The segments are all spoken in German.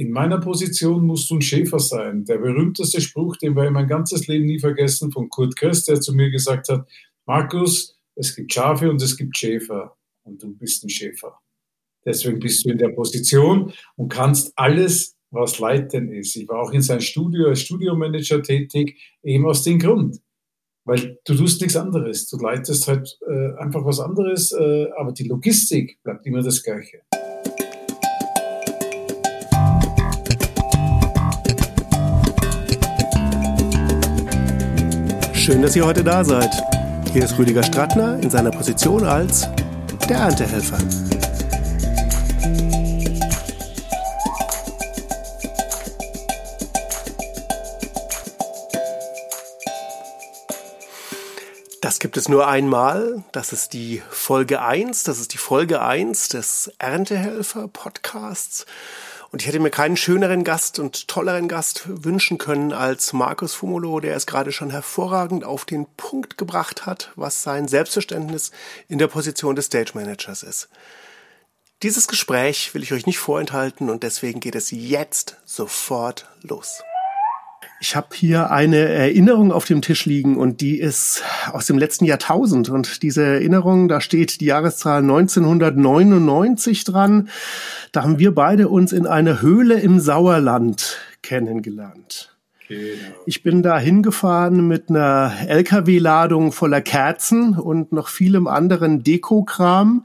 in meiner Position musst du ein Schäfer sein. Der berühmteste Spruch, den wir mein ganzes Leben nie vergessen, von Kurt Köst, der zu mir gesagt hat, Markus, es gibt Schafe und es gibt Schäfer und du bist ein Schäfer. Deswegen bist du in der Position und kannst alles, was Leiten ist. Ich war auch in seinem Studio als Studiomanager tätig, eben aus dem Grund. Weil du tust nichts anderes. Du leitest halt äh, einfach was anderes, äh, aber die Logistik bleibt immer das Gleiche. Schön, dass ihr heute da seid. Hier ist Rüdiger Strattner in seiner Position als der Erntehelfer. Das gibt es nur einmal. Das ist die Folge 1. Das ist die Folge 1 des Erntehelfer Podcasts. Und ich hätte mir keinen schöneren Gast und tolleren Gast wünschen können als Markus Fumolo, der es gerade schon hervorragend auf den Punkt gebracht hat, was sein Selbstverständnis in der Position des Stage Managers ist. Dieses Gespräch will ich euch nicht vorenthalten und deswegen geht es jetzt sofort los. Ich habe hier eine Erinnerung auf dem Tisch liegen und die ist aus dem letzten Jahrtausend. Und diese Erinnerung, da steht die Jahreszahl 1999 dran. Da haben wir beide uns in einer Höhle im Sauerland kennengelernt. Genau. Ich bin da hingefahren mit einer LKW-Ladung voller Kerzen und noch vielem anderen Dekokram.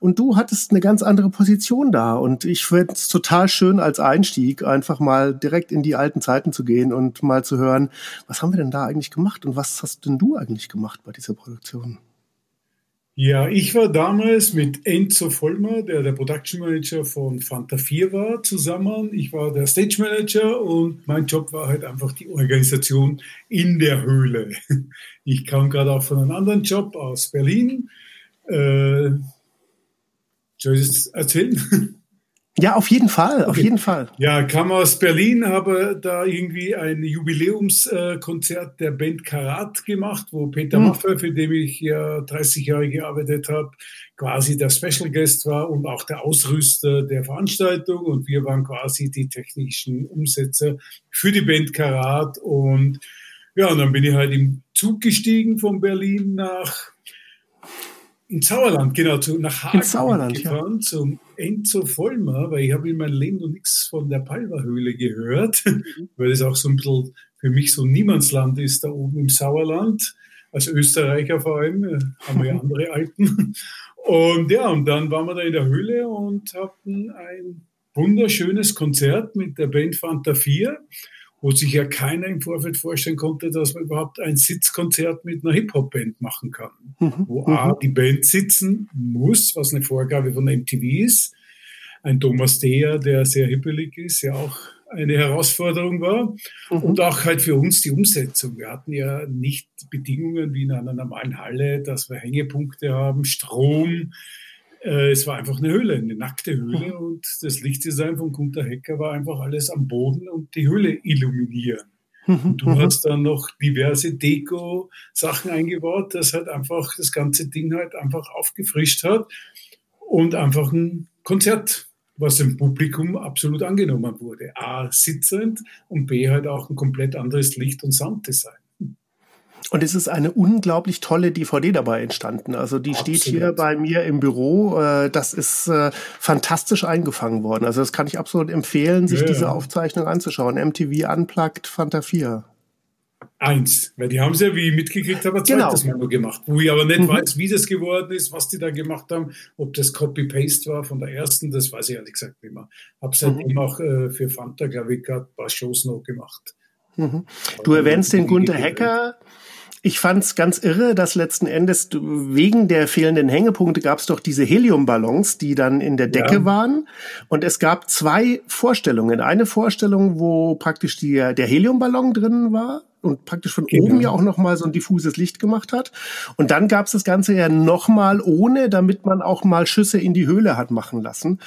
Und du hattest eine ganz andere Position da. Und ich finde es total schön als Einstieg, einfach mal direkt in die alten Zeiten zu gehen und mal zu hören, was haben wir denn da eigentlich gemacht und was hast denn du eigentlich gemacht bei dieser Produktion? Ja, ich war damals mit Enzo Vollmer, der der Production Manager von Fanta 4 war, zusammen. Ich war der Stage Manager und mein Job war halt einfach die Organisation in der Höhle. Ich kam gerade auch von einem anderen Job aus Berlin. Äh, soll ich das erzählen? Ja, auf jeden Fall, auf okay. jeden Fall. Ja, kam aus Berlin, habe da irgendwie ein Jubiläumskonzert der Band Karat gemacht, wo Peter mhm. Maffay, für den ich ja 30 Jahre gearbeitet habe, quasi der Special Guest war und auch der Ausrüster der Veranstaltung. Und wir waren quasi die technischen Umsetzer für die Band Karat. Und ja, und dann bin ich halt im Zug gestiegen von Berlin nach in Sauerland, genau, zu, nach Hagen in Sauerland, gefahren, ja. zum Enzo Vollmer, weil ich habe in meinem Leben noch nichts von der Palverhöhle gehört, weil es auch so ein bisschen für mich so Niemandsland ist, da oben im Sauerland. Als Österreicher vor allem, äh, haben wir ja andere Alten. Und ja, und dann waren wir da in der Höhle und hatten ein wunderschönes Konzert mit der Band Fanta 4 wo sich ja keiner im Vorfeld vorstellen konnte, dass man überhaupt ein Sitzkonzert mit einer Hip-Hop-Band machen kann. Mhm. Wo A, mhm. die Band sitzen muss, was eine Vorgabe von MTV ist. Ein Thomas Deher, der sehr hippelig ist, ja auch eine Herausforderung war. Mhm. Und auch halt für uns die Umsetzung. Wir hatten ja nicht Bedingungen wie in einer normalen Halle, dass wir Hängepunkte haben, Strom, äh, es war einfach eine Höhle, eine nackte Höhle mhm. und das Lichtdesign von Gunter Hecker war einfach alles am Boden und die Höhle illuminieren. Mhm. Und du mhm. hast dann noch diverse Deko-Sachen eingebaut, das halt einfach das ganze Ding halt einfach aufgefrischt hat und einfach ein Konzert, was im Publikum absolut angenommen wurde. A, sitzend und B, halt auch ein komplett anderes Licht- und Sounddesign. Und es ist eine unglaublich tolle DVD dabei entstanden. Also die Absolut. steht hier bei mir im Büro. Äh, das ist äh, fantastisch eingefangen worden. Also das kann ich absolut empfehlen, sich ja, diese. Aufzeichnung anzuschauen. MTV Unplugged Fanta 4. Eins, weil die haben es ja, wie ich mitgekriegt habe, ein genau. zweites Mal nur gemacht, wo ich aber nicht mhm. weiß, wie das geworden ist, was die da gemacht haben, ob das Copy-Paste war von der ersten, das weiß ich ehrlich gesagt nicht mehr. Habe seitdem mhm. auch äh, für Fanta, glaube ich, gerade ein paar Shows noch gemacht. Mhm. Du erwähnst den Gunter Hacker. Ich fand's ganz irre, dass letzten Endes wegen der fehlenden Hängepunkte gab es doch diese Heliumballons, die dann in der Decke ja. waren. Und es gab zwei Vorstellungen. Eine Vorstellung, wo praktisch die, der Heliumballon drin war und praktisch von genau. oben ja auch nochmal so ein diffuses Licht gemacht hat. Und dann gab es das Ganze ja nochmal ohne, damit man auch mal Schüsse in die Höhle hat machen lassen.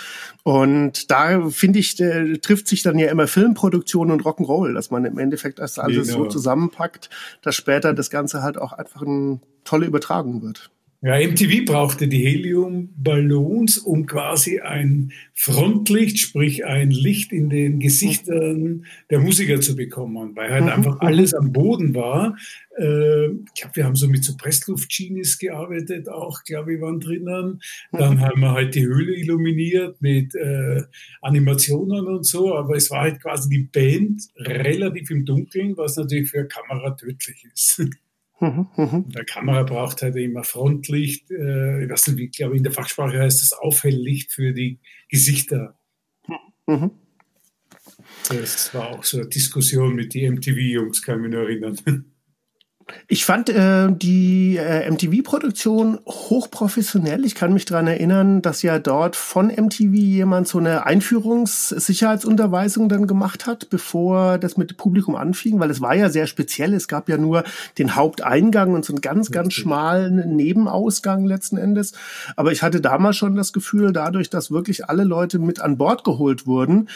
Und da finde ich, äh, trifft sich dann ja immer Filmproduktion und Rock'n'Roll, dass man im Endeffekt das alles genau. so zusammenpackt, dass später das Ganze halt auch einfach eine tolle Übertragung wird. Ja, MTV brauchte die Heliumballons, um quasi ein Frontlicht, sprich ein Licht in den Gesichtern der Musiker zu bekommen, weil halt mhm. einfach alles am Boden war. Äh, ich glaube, wir haben so mit so Pressluft-Genies gearbeitet, auch, glaube ich, waren drinnen. Dann haben wir halt die Höhle illuminiert mit äh, Animationen und so, aber es war halt quasi die Band relativ im Dunkeln, was natürlich für Kamera tödlich ist. Mhm, mhm. Der Kamera braucht halt immer Frontlicht, äh, ich weiß nicht, wie, glaube in der Fachsprache heißt das Aufhelllicht für die Gesichter. Mhm. Das war auch so eine Diskussion mit den MTV-Jungs, kann ich mich nur erinnern. Ich fand äh, die äh, MTV-Produktion hochprofessionell. Ich kann mich daran erinnern, dass ja dort von MTV jemand so eine Einführungssicherheitsunterweisung dann gemacht hat, bevor das mit dem Publikum anfing, weil es war ja sehr speziell. Es gab ja nur den Haupteingang und so einen ganz, ganz schmalen Nebenausgang letzten Endes. Aber ich hatte damals schon das Gefühl, dadurch, dass wirklich alle Leute mit an Bord geholt wurden,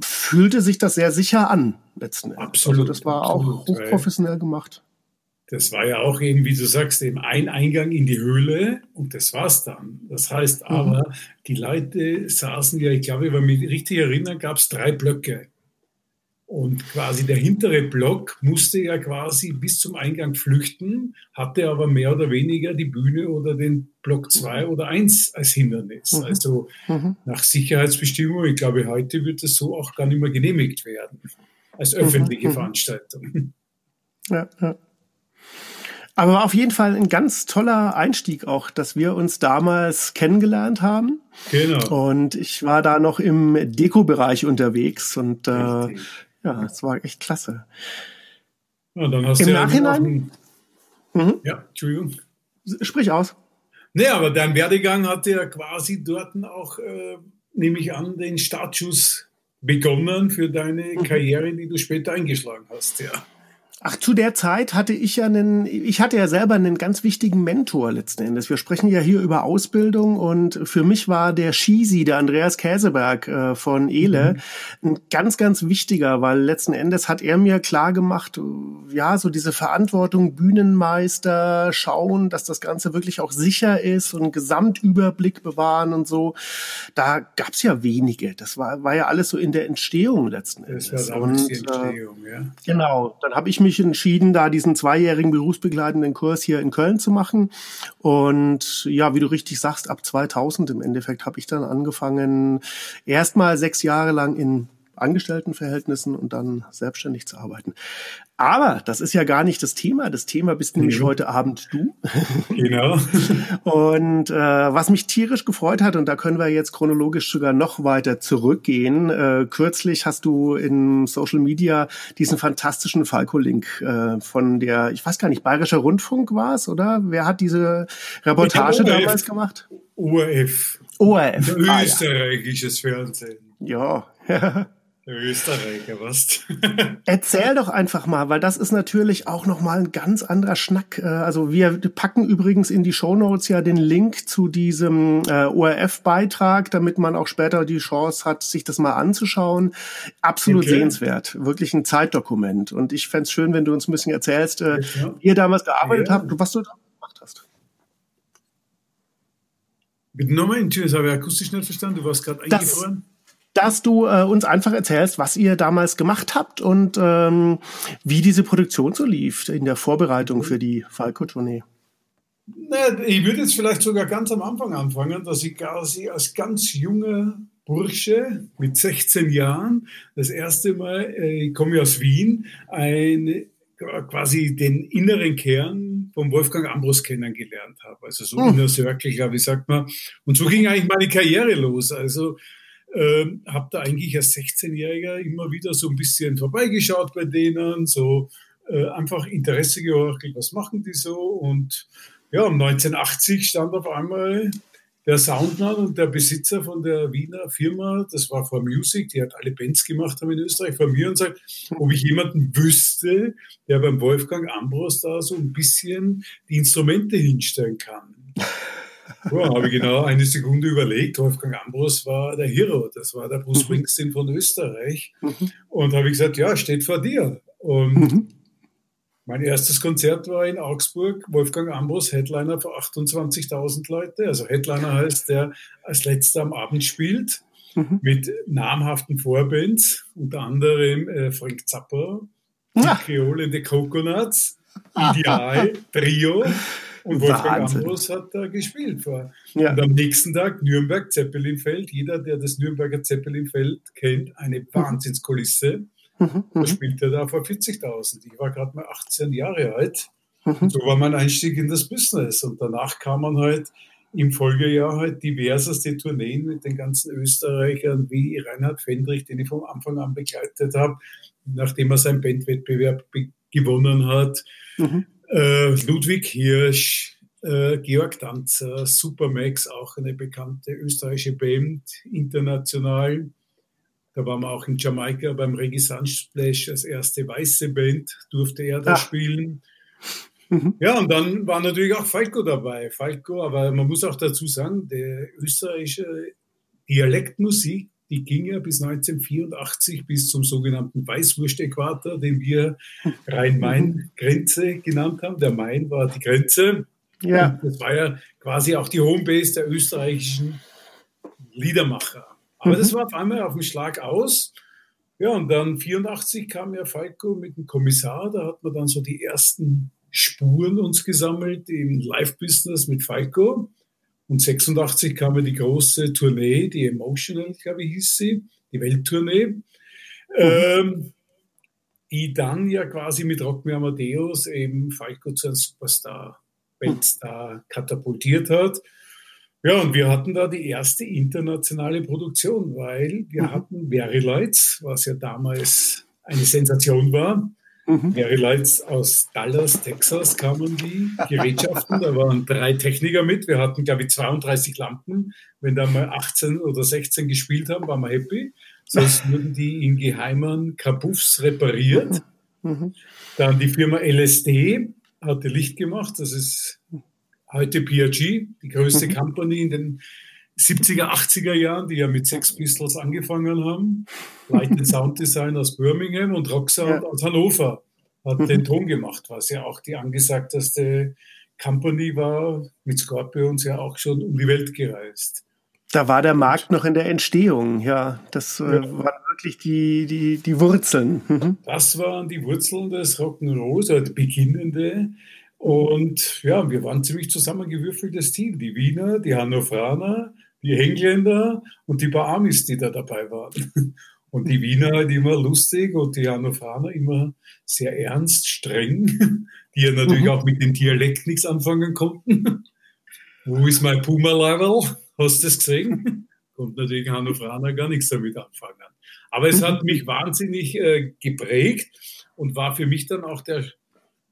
fühlte sich das sehr sicher an letzten Endes. Absolut, also das war absolut, auch hochprofessionell gemacht. Das war ja auch eben, wie du sagst, eben ein Eingang in die Höhle und das war's dann. Das heißt mhm. aber, die Leute saßen ja, ich glaube, wenn ich mich richtig erinnere, gab es drei Blöcke. Und quasi der hintere Block musste ja quasi bis zum Eingang flüchten, hatte aber mehr oder weniger die Bühne oder den Block 2 oder 1 als Hindernis. Mhm. Also mhm. nach Sicherheitsbestimmungen, ich glaube, heute wird es so auch gar nicht mehr genehmigt werden als öffentliche mhm. mhm. Veranstaltung. Ja, ja. Aber war auf jeden Fall ein ganz toller Einstieg auch, dass wir uns damals kennengelernt haben. Genau. Und ich war da noch im Deko-Bereich unterwegs und äh, ja, es war echt klasse. Ja, dann hast Im du ja Nachhinein. Mhm. Ja, Entschuldigung. Sprich aus. Nee, aber dein Werdegang hatte ja quasi dort auch, äh, nehme ich an, den Startschuss begonnen für deine mhm. Karriere, die du später eingeschlagen hast, ja. Ach, zu der Zeit hatte ich ja einen, ich hatte ja selber einen ganz wichtigen Mentor letzten Endes. Wir sprechen ja hier über Ausbildung und für mich war der Shisi, der Andreas Käseberg äh, von Ele, mhm. ein ganz, ganz wichtiger, weil letzten Endes hat er mir klar gemacht, ja, so diese Verantwortung, Bühnenmeister, schauen, dass das Ganze wirklich auch sicher ist und einen Gesamtüberblick bewahren und so. Da gab's ja wenige. Das war, war ja alles so in der Entstehung letzten Endes. Das war und, die Entstehung, äh, ja. Genau. Dann habe ich mich mich entschieden, da diesen zweijährigen berufsbegleitenden Kurs hier in Köln zu machen. Und ja, wie du richtig sagst, ab 2000 im Endeffekt habe ich dann angefangen, erstmal sechs Jahre lang in Angestelltenverhältnissen und dann selbstständig zu arbeiten. Aber das ist ja gar nicht das Thema. Das Thema bist nämlich mhm. heute Abend du. Genau. und äh, was mich tierisch gefreut hat, und da können wir jetzt chronologisch sogar noch weiter zurückgehen. Äh, kürzlich hast du in Social Media diesen fantastischen Falco-Link äh, von der, ich weiß gar nicht, Bayerischer Rundfunk war es, oder? Wer hat diese Reportage damals gemacht? ORF. ORF. Österreichisches ah, ja. Fernsehen. Ja. Österreicher, was? Erzähl doch einfach mal, weil das ist natürlich auch nochmal ein ganz anderer Schnack. Äh, also wir packen übrigens in die Show Notes ja den Link zu diesem äh, ORF-Beitrag, damit man auch später die Chance hat, sich das mal anzuschauen. Absolut okay. sehenswert. Wirklich ein Zeitdokument. Und ich fände schön, wenn du uns ein bisschen erzählst, äh, ja. wie ihr damals gearbeitet ja. habt, was du da gemacht hast. Bitte nochmal, das habe ich akustisch nicht verstanden. Du warst gerade eingefroren dass du äh, uns einfach erzählst, was ihr damals gemacht habt und ähm, wie diese Produktion so lief in der Vorbereitung für die Falco-Tournee. ich würde jetzt vielleicht sogar ganz am Anfang anfangen, dass ich quasi als ganz junger Bursche mit 16 Jahren das erste Mal, äh, ich komme aus Wien, ein, quasi den inneren Kern von Wolfgang Ambros kennengelernt habe. Also so hm. inner Circle, wie sagt man. Und so ging eigentlich meine Karriere los. Also ähm, habe da eigentlich als 16-Jähriger immer wieder so ein bisschen vorbeigeschaut bei denen, so äh, einfach Interesse gehorcht, was machen die so und ja, 1980 stand auf einmal der Soundmann und der Besitzer von der Wiener Firma, das war For Music, die hat alle Bands gemacht haben in Österreich, vor mir und sagt, ob ich jemanden wüsste, der beim Wolfgang Ambros da so ein bisschen die Instrumente hinstellen kann. Ja, habe ich genau eine Sekunde überlegt. Wolfgang Ambros war der Hero, das war der Bruce mhm. Springsteen von Österreich. Mhm. Und habe ich gesagt, ja, steht vor dir. Und mhm. Mein erstes Konzert war in Augsburg, Wolfgang Ambros, Headliner für 28.000 Leute. Also Headliner heißt, der als letzter am Abend spielt, mit namhaften Vorbands, unter anderem äh, Frank Zapper, ja. Creole the Coconuts, Ideal, Trio. Und Wolfgang Wahnsinn. Ambros hat da gespielt. Vor. Ja. Und am nächsten Tag Nürnberg, Zeppelinfeld. Jeder, der das Nürnberger Zeppelinfeld kennt, eine mhm. Wahnsinnskulisse. Mhm. Da spielt er da vor 40.000. Ich war gerade mal 18 Jahre alt. Mhm. So war mein Einstieg in das Business. Und danach kam man halt im Folgejahr halt diverseste Tourneen mit den ganzen Österreichern wie Reinhard Fendrich, den ich vom Anfang an begleitet habe, nachdem er seinen Bandwettbewerb gewonnen hat. Mhm. Äh, Ludwig Hirsch, äh, Georg Danzer, Supermax, auch eine bekannte österreichische Band, international. Da waren wir auch in Jamaika beim Regisance Splash als erste weiße Band, durfte er da ah. spielen. Mhm. Ja, und dann war natürlich auch Falco dabei. Falco, aber man muss auch dazu sagen, der österreichische Dialektmusik, die ging ja bis 1984 bis zum sogenannten Weißwurst-Äquator, den wir Rhein-Main-Grenze genannt haben. Der Main war die Grenze. Ja. Und das war ja quasi auch die Homebase der österreichischen Liedermacher. Aber mhm. das war auf einmal auf dem Schlag aus. Ja, und dann 84 kam ja Falco mit dem Kommissar, da hat man dann so die ersten Spuren uns gesammelt im Live-Business mit Falco. Und 86 kam ja die große Tournee, die Emotional, glaube ich, hieß sie, die Welttournee, mhm. ähm, die dann ja quasi mit Rock Me Amadeus eben Falco zu einem Superstar, Weltstar katapultiert hat. Ja, und wir hatten da die erste internationale Produktion, weil wir mhm. hatten Very Lights, was ja damals eine Sensation war. Mhm. Very Lights aus Dallas, Texas kamen die Gerätschaften. Da waren drei Techniker mit. Wir hatten, glaube ich, 32 Lampen. Wenn da mal 18 oder 16 gespielt haben, waren wir happy. Sonst wurden die in geheimen Kabuffs repariert. Mhm. Dann die Firma LSD hatte Licht gemacht. Das ist heute PRG, die größte mhm. Company in den 70er, 80er Jahren, die ja mit Sex Pistols angefangen haben. Light and Sound Design aus Birmingham und Rocksound ja. aus Hannover hat mhm. den Ton gemacht, was ja auch die angesagteste Company war, mit Scorpions ja auch schon um die Welt gereist. Da war der Markt noch in der Entstehung, ja. Das äh, ja. waren wirklich die, die, die Wurzeln. Mhm. Das waren die Wurzeln des Rock'n'Rolls, also beginnende. Und ja, wir waren ziemlich zusammengewürfeltes Team. Die Wiener, die Hannoveraner, die Engländer und die paar Amis, die da dabei waren. Und die Wiener halt immer lustig und die Hannoveraner immer sehr ernst, streng, die ja natürlich mhm. auch mit dem Dialekt nichts anfangen konnten. Wo ist mein Puma-Level? Hast du das gesehen? Konnte natürlich Hannoveraner gar nichts damit anfangen. Aber es hat mich wahnsinnig äh, geprägt und war für mich dann auch der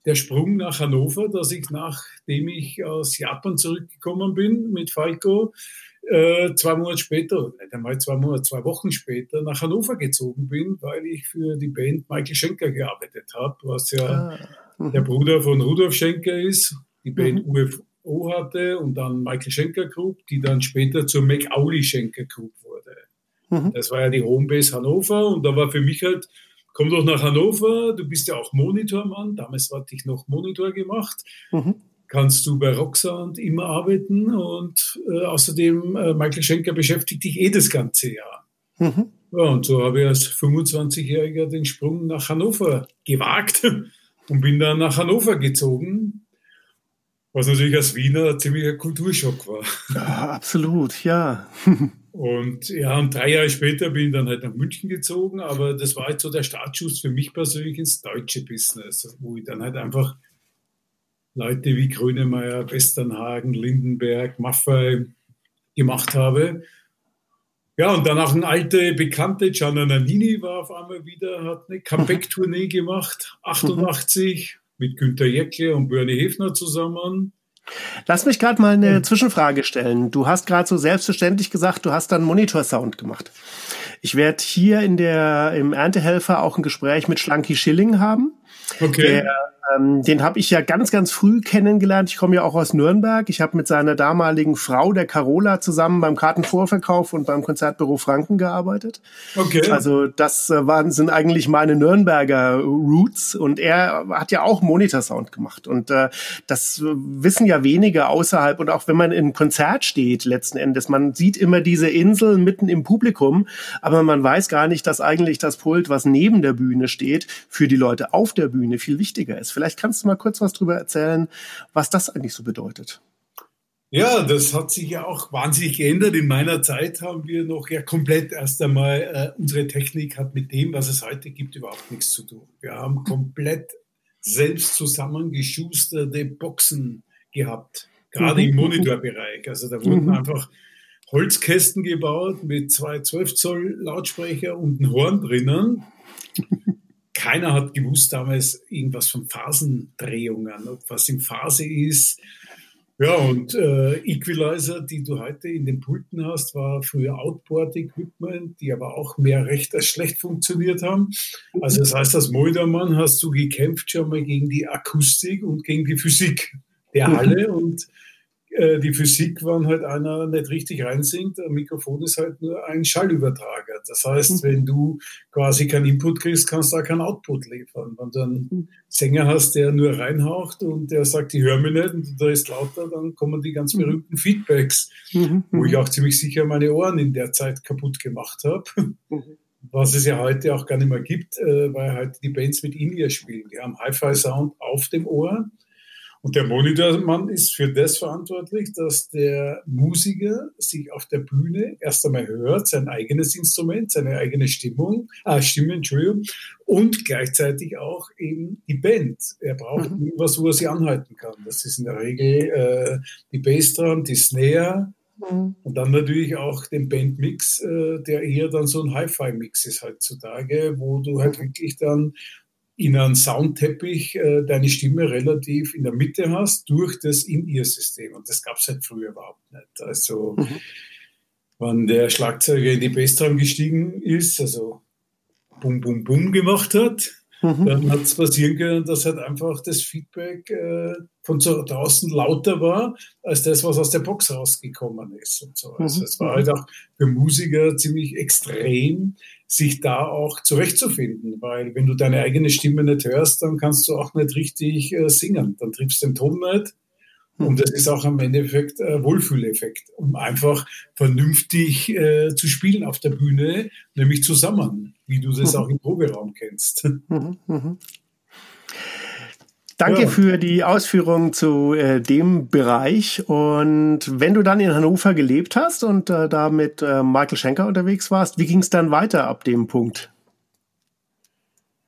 der Sprung nach Hannover, dass ich nachdem ich aus Japan zurückgekommen bin mit Falco, äh, zwei Monate später, nicht einmal zwei Monate, zwei Wochen später nach Hannover gezogen bin, weil ich für die Band Michael Schenker gearbeitet habe, was ja ah. mhm. der Bruder von Rudolf Schenker ist, die Band mhm. UFO hatte und dann Michael Schenker Group, die dann später zur McAuley Schenker Group wurde. Mhm. Das war ja die Homebase Hannover und da war für mich halt komm doch nach Hannover, du bist ja auch Monitormann, damals hatte ich noch Monitor gemacht. Kannst du bei Roxand immer arbeiten und äh, außerdem äh, Michael Schenker beschäftigt dich eh das ganze Jahr. Mhm. Ja, und so habe ich als 25-Jähriger den Sprung nach Hannover gewagt und bin dann nach Hannover gezogen, was natürlich als Wiener ein ziemlicher Kulturschock war. Ja, absolut, ja. Und ja, und drei Jahre später bin ich dann halt nach München gezogen, aber das war halt so der Startschuss für mich persönlich ins deutsche Business, wo ich dann halt einfach Leute wie Grönemeyer, Westernhagen, Lindenberg, Maffei gemacht habe. Ja, und dann auch eine alte Bekannte, Gianna Nannini war auf einmal wieder, hat eine Comeback-Tournee gemacht, 88, mit Günter Jäckle und Bernie Hefner zusammen. Lass mich gerade mal eine Zwischenfrage stellen. Du hast gerade so selbstverständlich gesagt, du hast dann Monitor-Sound gemacht. Ich werde hier in der, im Erntehelfer auch ein Gespräch mit Schlanky Schilling haben. Okay. Der Ähm, den habe ich ja ganz, ganz früh kennengelernt. Ich komme ja auch aus Nürnberg. Ich habe mit seiner damaligen Frau, der Carola, zusammen beim Kartenvorverkauf und beim Konzertbüro Franken gearbeitet. Okay. Also das äh, waren, sind eigentlich meine Nürnberger Roots. Und er hat ja auch Monitorsound gemacht. Und äh, das wissen ja wenige außerhalb. Und auch wenn man in Konzert steht, letzten Endes, man sieht immer diese Insel mitten im Publikum, aber man weiß gar nicht, dass eigentlich das Pult, was neben der Bühne steht, für die Leute auf der Bühne viel wichtiger ist. Vielleicht kannst du mal kurz was darüber erzählen, was das eigentlich so bedeutet. Ja, das hat sich ja auch wahnsinnig geändert. In meiner Zeit haben wir noch ja komplett erst einmal, äh, unsere Technik hat mit dem, was es heute gibt, überhaupt nichts zu tun. Wir haben komplett selbst zusammengeschusterte Boxen gehabt, gerade im mhm. Monitorbereich. Also da wurden mhm. einfach Holzkästen gebaut mit zwei 12 Zoll Lautsprecher und ein Horn drinnen keiner hat gewusst damals irgendwas von Phasendrehungen, ob was in Phase ist. Ja, und äh, Equalizer, die du heute in den Pulten hast, war früher Outboard-Equipment, die aber auch mehr recht als schlecht funktioniert haben. Also das heißt, als Moldermann hast du gekämpft schon mal gegen die Akustik und gegen die Physik der Halle und die Physik, wenn halt einer nicht richtig reinsingt, ein Mikrofon ist halt nur ein Schallübertrager. Das heißt, mhm. wenn du quasi keinen Input kriegst, kannst du auch keinen Output liefern. Wenn du einen mhm. Sänger hast, der nur reinhaucht und der sagt, ich höre mich nicht und da ist lauter, dann kommen die ganz mhm. berühmten Feedbacks, mhm. wo ich auch ziemlich sicher meine Ohren in der Zeit kaputt gemacht habe. Mhm. Was es ja heute auch gar nicht mehr gibt, äh, weil halt die Bands mit In-Ear spielen. Die haben Hi-Fi-Sound auf dem Ohr und der Monitormann ist für das verantwortlich, dass der Musiker sich auf der Bühne erst einmal hört, sein eigenes Instrument, seine eigene Stimmung, ah, Stimme, Entschuldigung, und gleichzeitig auch eben die Band. Er braucht mhm. irgendwas, wo er sie anhalten kann. Das ist in der Regel äh, die Bassdrum, die Snare, mhm. und dann natürlich auch den Bandmix, äh, der eher dann so ein Hi-Fi-Mix ist heutzutage, wo du halt mhm. wirklich dann in einem Soundteppich äh, deine Stimme relativ in der Mitte hast durch das In-Ear-System. Und das gab es halt früher überhaupt nicht. Also, mhm. wenn der Schlagzeuger in die Bassdrum gestiegen ist, also Bum, Bum, Bum gemacht hat, mhm. dann hat es passieren können, dass halt einfach das Feedback äh, von so draußen lauter war, als das, was aus der Box rausgekommen ist. Und so. Also mhm. es war halt auch für Musiker ziemlich extrem, sich da auch zurechtzufinden, weil wenn du deine eigene Stimme nicht hörst, dann kannst du auch nicht richtig äh, singen. Dann triffst du den Ton nicht. Hm. Und das ist auch am Endeffekt ein Wohlfühleffekt, um einfach vernünftig äh, zu spielen auf der Bühne, nämlich zusammen, wie du das mhm. auch im Proberaum kennst. Danke ja. für die Ausführungen zu äh, dem Bereich. Und wenn du dann in Hannover gelebt hast und äh, da mit äh, Michael Schenker unterwegs warst, wie ging es dann weiter ab dem Punkt?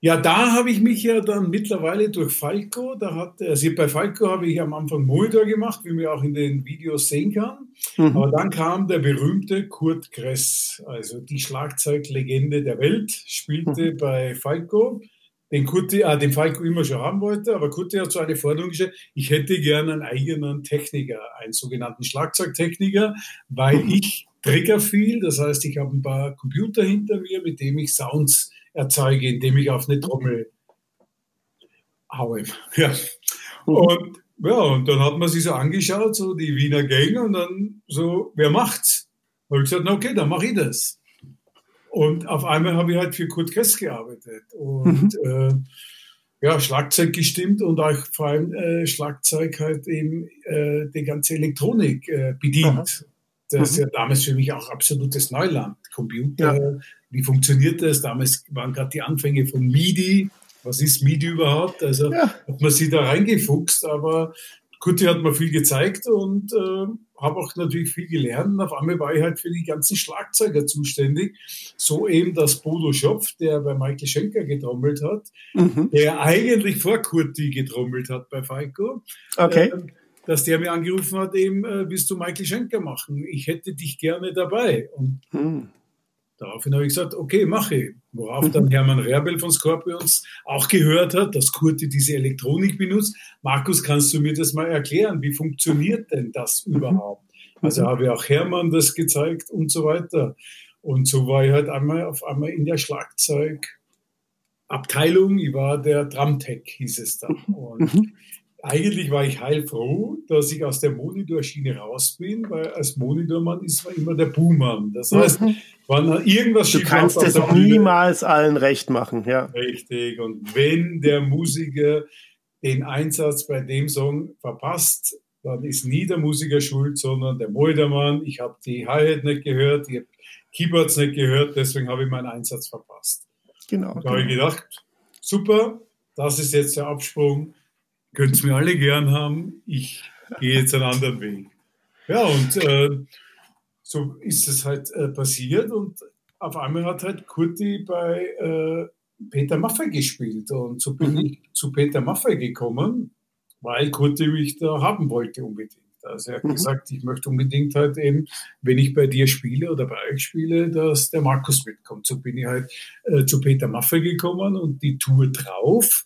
Ja, da habe ich mich ja dann mittlerweile durch Falco, da hat, also bei Falco habe ich am Anfang Monitor gemacht, wie man auch in den Videos sehen kann. Mhm. Aber dann kam der berühmte Kurt Kress, also die Schlagzeuglegende der Welt, spielte mhm. bei Falco den Kurti, äh, den Falco immer schon haben wollte, aber Kurti hat so eine Forderung gestellt, ich hätte gerne einen eigenen Techniker, einen sogenannten Schlagzeugtechniker, weil mhm. ich Trigger viel, das heißt, ich habe ein paar Computer hinter mir, mit dem ich Sounds erzeuge, indem ich auf eine Trommel haue. Ja. Mhm. Und ja, und dann hat man sich so angeschaut, so die Wiener Gang, und dann so, wer macht's? Habe ich gesagt, na okay, dann mache ich das. Und auf einmal habe ich halt für Kurt Kress gearbeitet und mhm. äh, ja, Schlagzeug gestimmt und auch vor allem äh, Schlagzeug halt eben äh, die ganze Elektronik äh, bedient. Aha. Das ist mhm. ja damals für mich auch absolutes Neuland. Computer, ja. wie funktioniert das? Damals waren gerade die Anfänge von MIDI. Was ist MIDI überhaupt? Also ja. hat man sich da reingefuchst, aber Kurti hat mir viel gezeigt und äh, habe auch natürlich viel gelernt. Und auf einmal war ich halt für die ganzen Schlagzeuger zuständig. So eben, dass Bodo Schopf, der bei Michael Schenker getrommelt hat, mhm. der eigentlich vor Kurti getrommelt hat bei Falco. Okay. Äh, dass der mir angerufen hat, eben, äh, willst du Michael Schenker machen? Ich hätte dich gerne dabei. Und mhm. Daraufhin habe ich gesagt, okay, mache. Worauf dann Hermann Rerbel von Scorpions auch gehört hat, dass Kurti diese Elektronik benutzt. Markus, kannst du mir das mal erklären? Wie funktioniert denn das mhm. überhaupt? Also habe ich auch Hermann das gezeigt und so weiter. Und so war ich halt einmal auf einmal in der Schlagzeug Abteilung, ich war der Drumtech, hieß es dann. Und mhm. Eigentlich war ich heilfroh, dass ich aus der Monitorschiene raus bin, weil als Monitormann ist man immer der Buhmann. Das heißt, mhm. wenn irgendwas Du kannst es niemals allen recht machen, ja. Richtig. Und wenn der Musiker den Einsatz bei dem Song verpasst, dann ist nie der Musiker schuld, sondern der Moldermann. Ich habe die Hi-Hat nicht gehört, ich habe Keyboards nicht gehört, deswegen habe ich meinen Einsatz verpasst. Genau. Da genau. habe ich gedacht, super, das ist jetzt der Absprung, könnt es mir alle gern haben, ich gehe jetzt einen anderen Weg. Ja, und äh, so ist es halt äh, passiert und auf einmal hat halt Kurti bei äh, Peter Maffei gespielt und so bin mhm. ich zu Peter Maffei gekommen, weil Kurti mich da haben wollte unbedingt. Also er hat mhm. gesagt, ich möchte unbedingt halt eben, wenn ich bei dir spiele oder bei euch spiele, dass der Markus mitkommt. So bin ich halt äh, zu Peter Maffei gekommen und die Tour drauf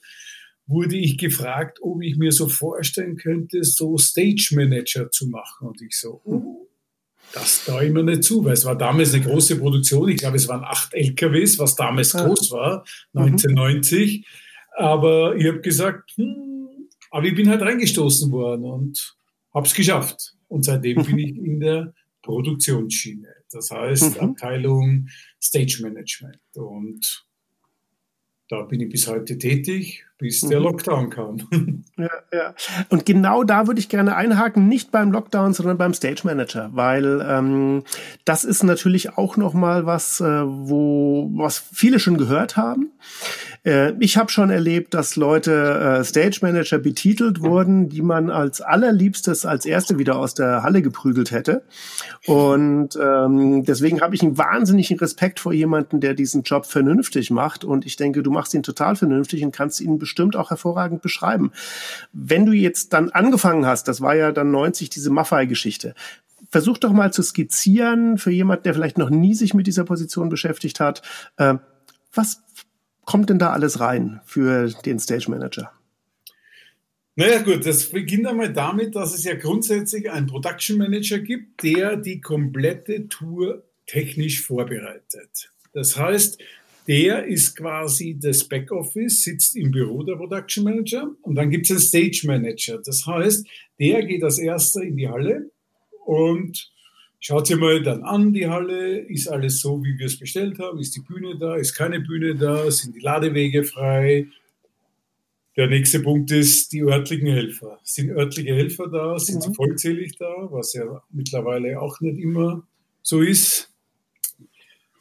wurde ich gefragt, ob ich mir so vorstellen könnte, so Stage Manager zu machen. Und ich so, oh, das ich mir nicht zu, weil es war damals eine große Produktion. Ich glaube, es waren acht LKWs, was damals ja. groß war, 1990. Mhm. Aber ich habe gesagt, hm, aber ich bin halt reingestoßen worden und habe es geschafft. Und seitdem bin ich in der Produktionsschiene. Das heißt, mhm. Abteilung Stage Management. Und da bin ich bis heute tätig, bis der mhm. Lockdown kam. Ja, ja. Und genau da würde ich gerne einhaken, nicht beim Lockdown, sondern beim Stage Manager, weil ähm, das ist natürlich auch noch mal was, äh, wo was viele schon gehört haben. Äh, ich habe schon erlebt, dass Leute äh, Stage Manager betitelt wurden, die man als allerliebstes als erste wieder aus der Halle geprügelt hätte. Und ähm, deswegen habe ich einen wahnsinnigen Respekt vor jemanden, der diesen Job vernünftig macht. Und ich denke, du machst ihn total vernünftig und kannst ihn bestimmt auch hervorragend beschreiben. Wenn du jetzt dann angefangen hast, das war ja dann 90 diese Maffei-Geschichte, versuch doch mal zu skizzieren für jemanden, der vielleicht noch nie sich mit dieser Position beschäftigt hat. Äh, was kommt denn da alles rein für den Stage Manager? Naja gut, das beginnt einmal damit, dass es ja grundsätzlich einen Production Manager gibt, der die komplette Tour technisch vorbereitet. Das heißt, der ist quasi das Backoffice, sitzt im Büro der Production Manager und dann gibt es einen Stage Manager. Das heißt, der geht als erster in die Halle und Schaut sie mal dann an, die Halle. Ist alles so, wie wir es bestellt haben? Ist die Bühne da? Ist keine Bühne da? Sind die Ladewege frei? Der nächste Punkt ist die örtlichen Helfer. Sind örtliche Helfer da? Sind sie mhm. vollzählig da? Was ja mittlerweile auch nicht immer so ist.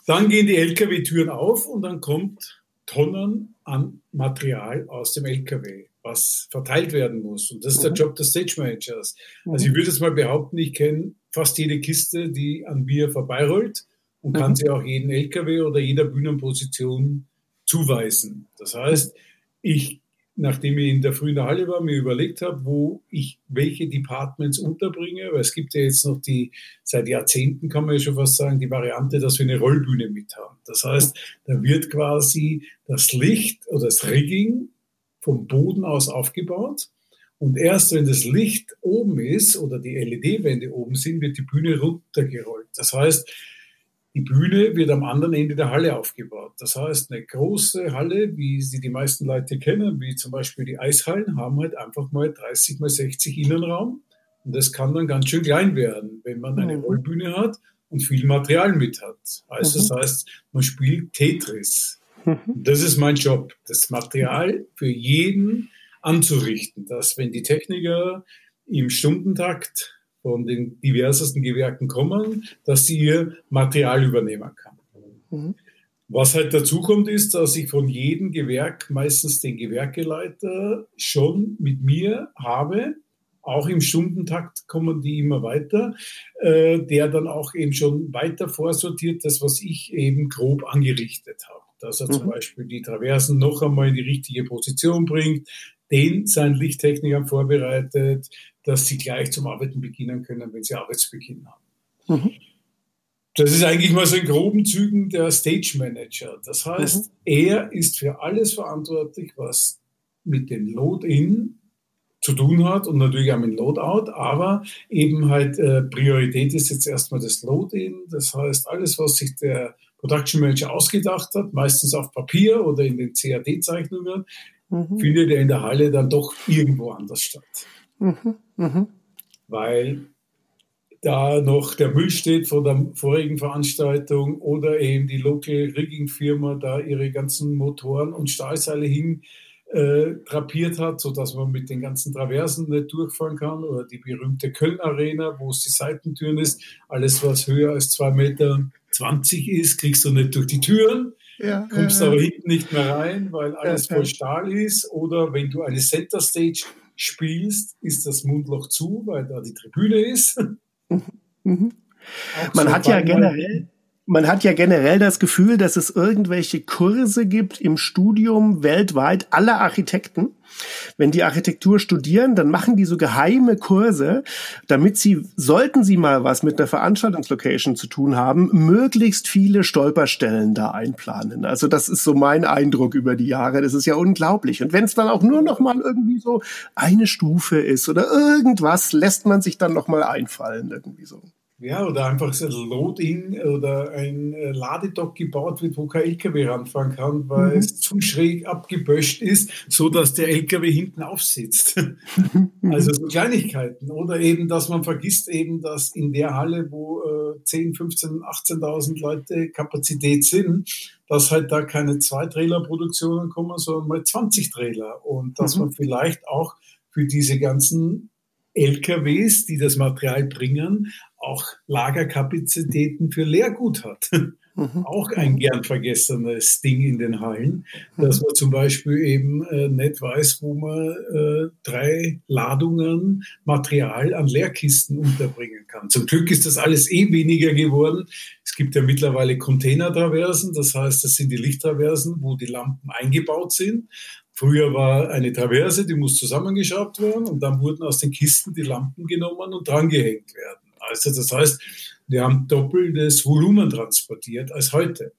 Dann gehen die LKW-Türen auf und dann kommt Tonnen an Material aus dem LKW, was verteilt werden muss. Und das ist der mhm. Job des Stage Managers. Also ich würde es mal behaupten, ich kenne fast jede Kiste, die an mir vorbeirollt und kann mhm. sie auch jeden LKW oder jeder Bühnenposition zuweisen. Das heißt, ich, nachdem ich in der frühen Halle war, mir überlegt habe, wo ich welche Departments unterbringe, weil es gibt ja jetzt noch die, seit Jahrzehnten kann man ja schon fast sagen, die Variante, dass wir eine Rollbühne mit haben. Das heißt, da wird quasi das Licht oder das Rigging vom Boden aus aufgebaut und erst wenn das Licht oben ist oder die LED-Wände oben sind, wird die Bühne runtergerollt. Das heißt, die Bühne wird am anderen Ende der Halle aufgebaut. Das heißt, eine große Halle, wie sie die meisten Leute kennen, wie zum Beispiel die Eishallen, haben halt einfach mal 30 mal 60 Innenraum. Und das kann dann ganz schön klein werden, wenn man eine mhm. Rollbühne hat und viel Material mit hat. Also das mhm. heißt, man spielt Tetris. Mhm. Das ist mein Job, das Material für jeden anzurichten, dass wenn die Techniker im Stundentakt von den diversesten Gewerken kommen, dass sie ihr Material übernehmen kann. Mhm. Was halt dazu kommt, ist, dass ich von jedem Gewerk meistens den Gewerkeleiter schon mit mir habe. Auch im Stundentakt kommen die immer weiter, äh, der dann auch eben schon weiter vorsortiert, das, was ich eben grob angerichtet habe. Dass er mhm. zum Beispiel die Traversen noch einmal in die richtige Position bringt, den seinen Lichttechnikern vorbereitet, dass sie gleich zum Arbeiten beginnen können, wenn sie Arbeitsbeginn haben. Mhm. Das ist eigentlich mal so in groben Zügen der Stage Manager. Das heißt, mhm. er ist für alles verantwortlich, was mit dem Load-In zu tun hat und natürlich auch mit Loadout, aber eben halt äh, Priorität ist jetzt erstmal das Load-In. Das heißt, alles, was sich der Production Manager ausgedacht hat, meistens auf Papier oder in den CAD-Zeichnungen, mhm. findet er in der Halle dann doch irgendwo anders statt. Mhm. Mhm. Weil da noch der Müll steht von der vorigen Veranstaltung oder eben die Local Rigging Firma da ihre ganzen Motoren und Stahlseile hin äh, drapiert hat, sodass man mit den ganzen Traversen nicht durchfahren kann oder die berühmte Köln Arena, wo es die Seitentüren ist. Alles, was höher als 2,20 Meter ist, kriegst du nicht durch die Türen. Ja, kommst ja, aber hinten nicht mehr rein, weil alles voll Stahl ist. Oder wenn du eine Center Stage spielst, ist das Mundloch zu, weil da die Tribüne ist. Mhm. Mhm. Man so hat ja generell man hat ja generell das Gefühl, dass es irgendwelche Kurse gibt im Studium weltweit aller Architekten. Wenn die Architektur studieren, dann machen die so geheime Kurse, damit sie, sollten sie mal was mit einer Veranstaltungslocation zu tun haben, möglichst viele Stolperstellen da einplanen. Also das ist so mein Eindruck über die Jahre. Das ist ja unglaublich. Und wenn es dann auch nur noch mal irgendwie so eine Stufe ist oder irgendwas, lässt man sich dann noch mal einfallen irgendwie so. Ja, oder einfach so ein Load-In oder ein äh, Ladedock gebaut wird, wo kein LKW ranfahren kann, weil mhm. es zu schräg abgeböscht ist, so dass der LKW hinten aufsitzt. also so Kleinigkeiten. Oder eben, dass man vergisst eben, dass in der Halle, wo äh, 10, 15, 18.000 Leute Kapazität sind, dass halt da keine zwei Trailer-Produktionen kommen, sondern mal 20 Trailer. Und dass mhm. man vielleicht auch für diese ganzen LKWs, die das Material bringen, auch Lagerkapazitäten für Leergut hat. Mhm. Auch ein gern vergessenes Ding in den Hallen, dass man zum Beispiel eben äh, nicht weiß, wo man äh, drei Ladungen Material an Leerkisten unterbringen kann. Zum Glück ist das alles eh weniger geworden. Es gibt ja mittlerweile Containertraversen, das heißt, das sind die Lichttraversen, wo die Lampen eingebaut sind. Früher war eine Traverse, die muss zusammengeschraubt werden und dann wurden aus den Kisten die Lampen genommen und drangehängt werden. Also das heißt, wir haben doppeltes Volumen transportiert als heute,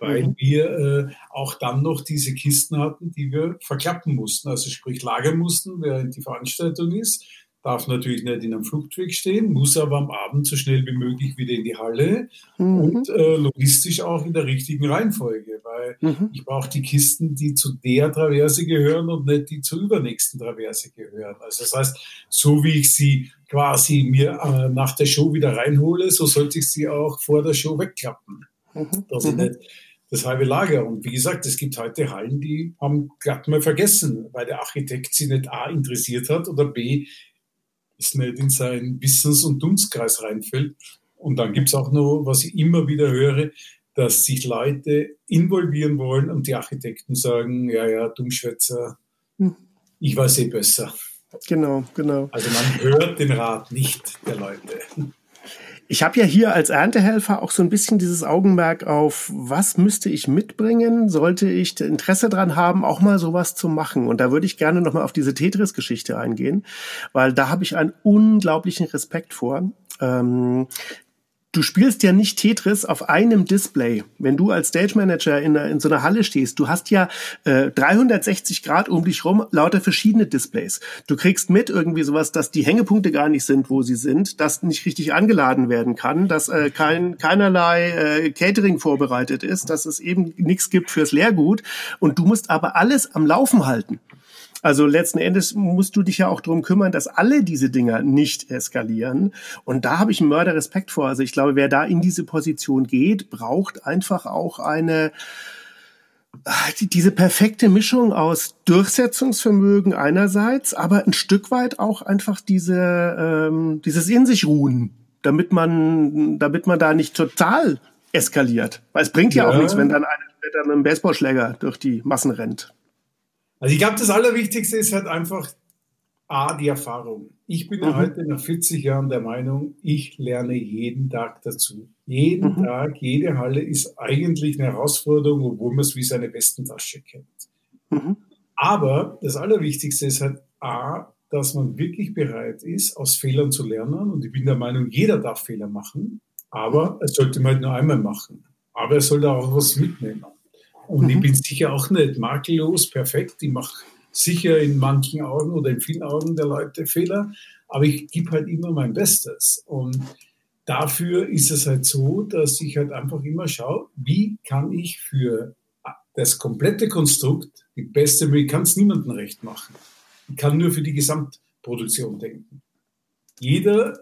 weil mhm. wir äh, auch dann noch diese Kisten hatten, die wir verklappen mussten, also sprich lagern mussten, während die Veranstaltung ist darf natürlich nicht in einem Fluchtweg stehen, muss aber am Abend so schnell wie möglich wieder in die Halle mhm. und äh, logistisch auch in der richtigen Reihenfolge, weil mhm. ich brauche die Kisten, die zu der Traverse gehören und nicht die zur übernächsten Traverse gehören. Also das heißt, so wie ich sie quasi mir äh, nach der Show wieder reinhole, so sollte ich sie auch vor der Show wegklappen. Mhm. Dass ich mhm. nicht das halbe Lager. Und wie gesagt, es gibt heute Hallen, die haben glatt mal vergessen, weil der Architekt sie nicht A interessiert hat oder B es nicht in seinen Wissens- und Dunstkreis reinfällt. Und dann gibt es auch noch, was ich immer wieder höre, dass sich Leute involvieren wollen und die Architekten sagen, ja, ja, Dummschwätzer, hm. ich weiß eh besser. Genau, genau. Also man hört den Rat nicht der Leute. Ich habe ja hier als Erntehelfer auch so ein bisschen dieses Augenmerk auf, was müsste ich mitbringen, sollte ich Interesse dran haben, auch mal sowas zu machen. Und da würde ich gerne nochmal auf diese Tetris-Geschichte eingehen, weil da habe ich einen unglaublichen Respekt vor. Ähm, du spielst ja nicht Tetris auf einem Display. Wenn du als Stage Manager in, in so einer Halle stehst, du hast ja äh, 360 Grad um dich rum lauter verschiedene Displays. Du kriegst mit irgendwie sowas, dass die Hängepunkte gar nicht sind, wo sie sind, dass nicht richtig angeladen werden kann, dass äh, kein keinerlei äh, Catering vorbereitet ist, dass es eben nichts gibt fürs Leergut und du musst aber alles am Laufen halten. Also letzten Endes musst du dich ja auch darum kümmern, dass alle diese Dinger nicht eskalieren. Und da habe ich einen Mörderrespekt vor. Also ich glaube, wer da in diese Position geht, braucht einfach auch eine ah, diese perfekte Mischung aus Durchsetzungsvermögen einerseits, aber ein Stück weit auch einfach diese, ähm, dieses in sich ruhen, damit man, damit man da nicht total eskaliert. Weil es bringt ja, ja auch nichts, wenn dann einer mit einem Baseballschläger durch die Massen rennt. Also ich glaube, das Allerwichtigste ist halt einfach A, die Erfahrung. Ich bin mhm. heute nach 40 Jahren der Meinung, ich lerne jeden Tag dazu. Jeden mhm. Tag, jede Halle ist eigentlich eine Herausforderung, obwohl man es wie seine besten Tasche kennt. Mhm. Aber das Allerwichtigste ist halt A, dass man wirklich bereit ist, aus Fehlern zu lernen. Und ich bin der Meinung, jeder darf Fehler machen, aber es sollte man halt nur einmal machen. Aber er soll da auch was mitnehmen. Und mhm. ich bin sicher auch nicht makellos, perfekt. Ich mache sicher in manchen Augen oder in vielen Augen der Leute Fehler, aber ich gebe halt immer mein Bestes. Und dafür ist es halt so, dass ich halt einfach immer schaue, wie kann ich für das komplette Konstrukt die beste, ich kann es niemandem recht machen. Ich kann nur für die Gesamtproduktion denken. Jeder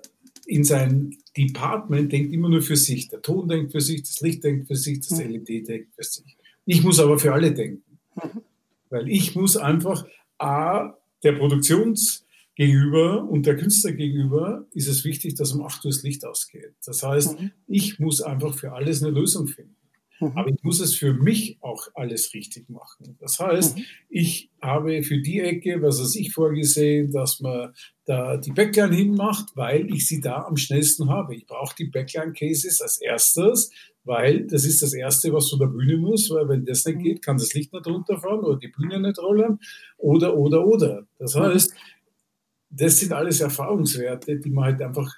in sein Department denkt immer nur für sich. Der Ton denkt für sich, das Licht denkt für sich, das mhm. LED denkt für sich. Ich muss aber für alle denken. Mhm. Weil ich muss einfach A, der Produktions- gegenüber und der Künstler gegenüber ist es wichtig, dass um 8 Uhr das Licht ausgeht. Das heißt, mhm. ich muss einfach für alles eine Lösung finden. Mhm. Aber ich muss es für mich auch alles richtig machen. Das heißt, mhm. ich habe für die Ecke, was weiß ich vorgesehen, dass man da die Backline hinmacht, weil ich sie da am schnellsten habe. Ich brauche die Backline-Cases als erstes, weil das ist das Erste, was von der Bühne muss, weil wenn das nicht mhm. geht, kann das Licht nicht runterfahren oder die Bühne nicht rollen oder, oder, oder. Das mhm. heißt, das sind alles Erfahrungswerte, die man halt einfach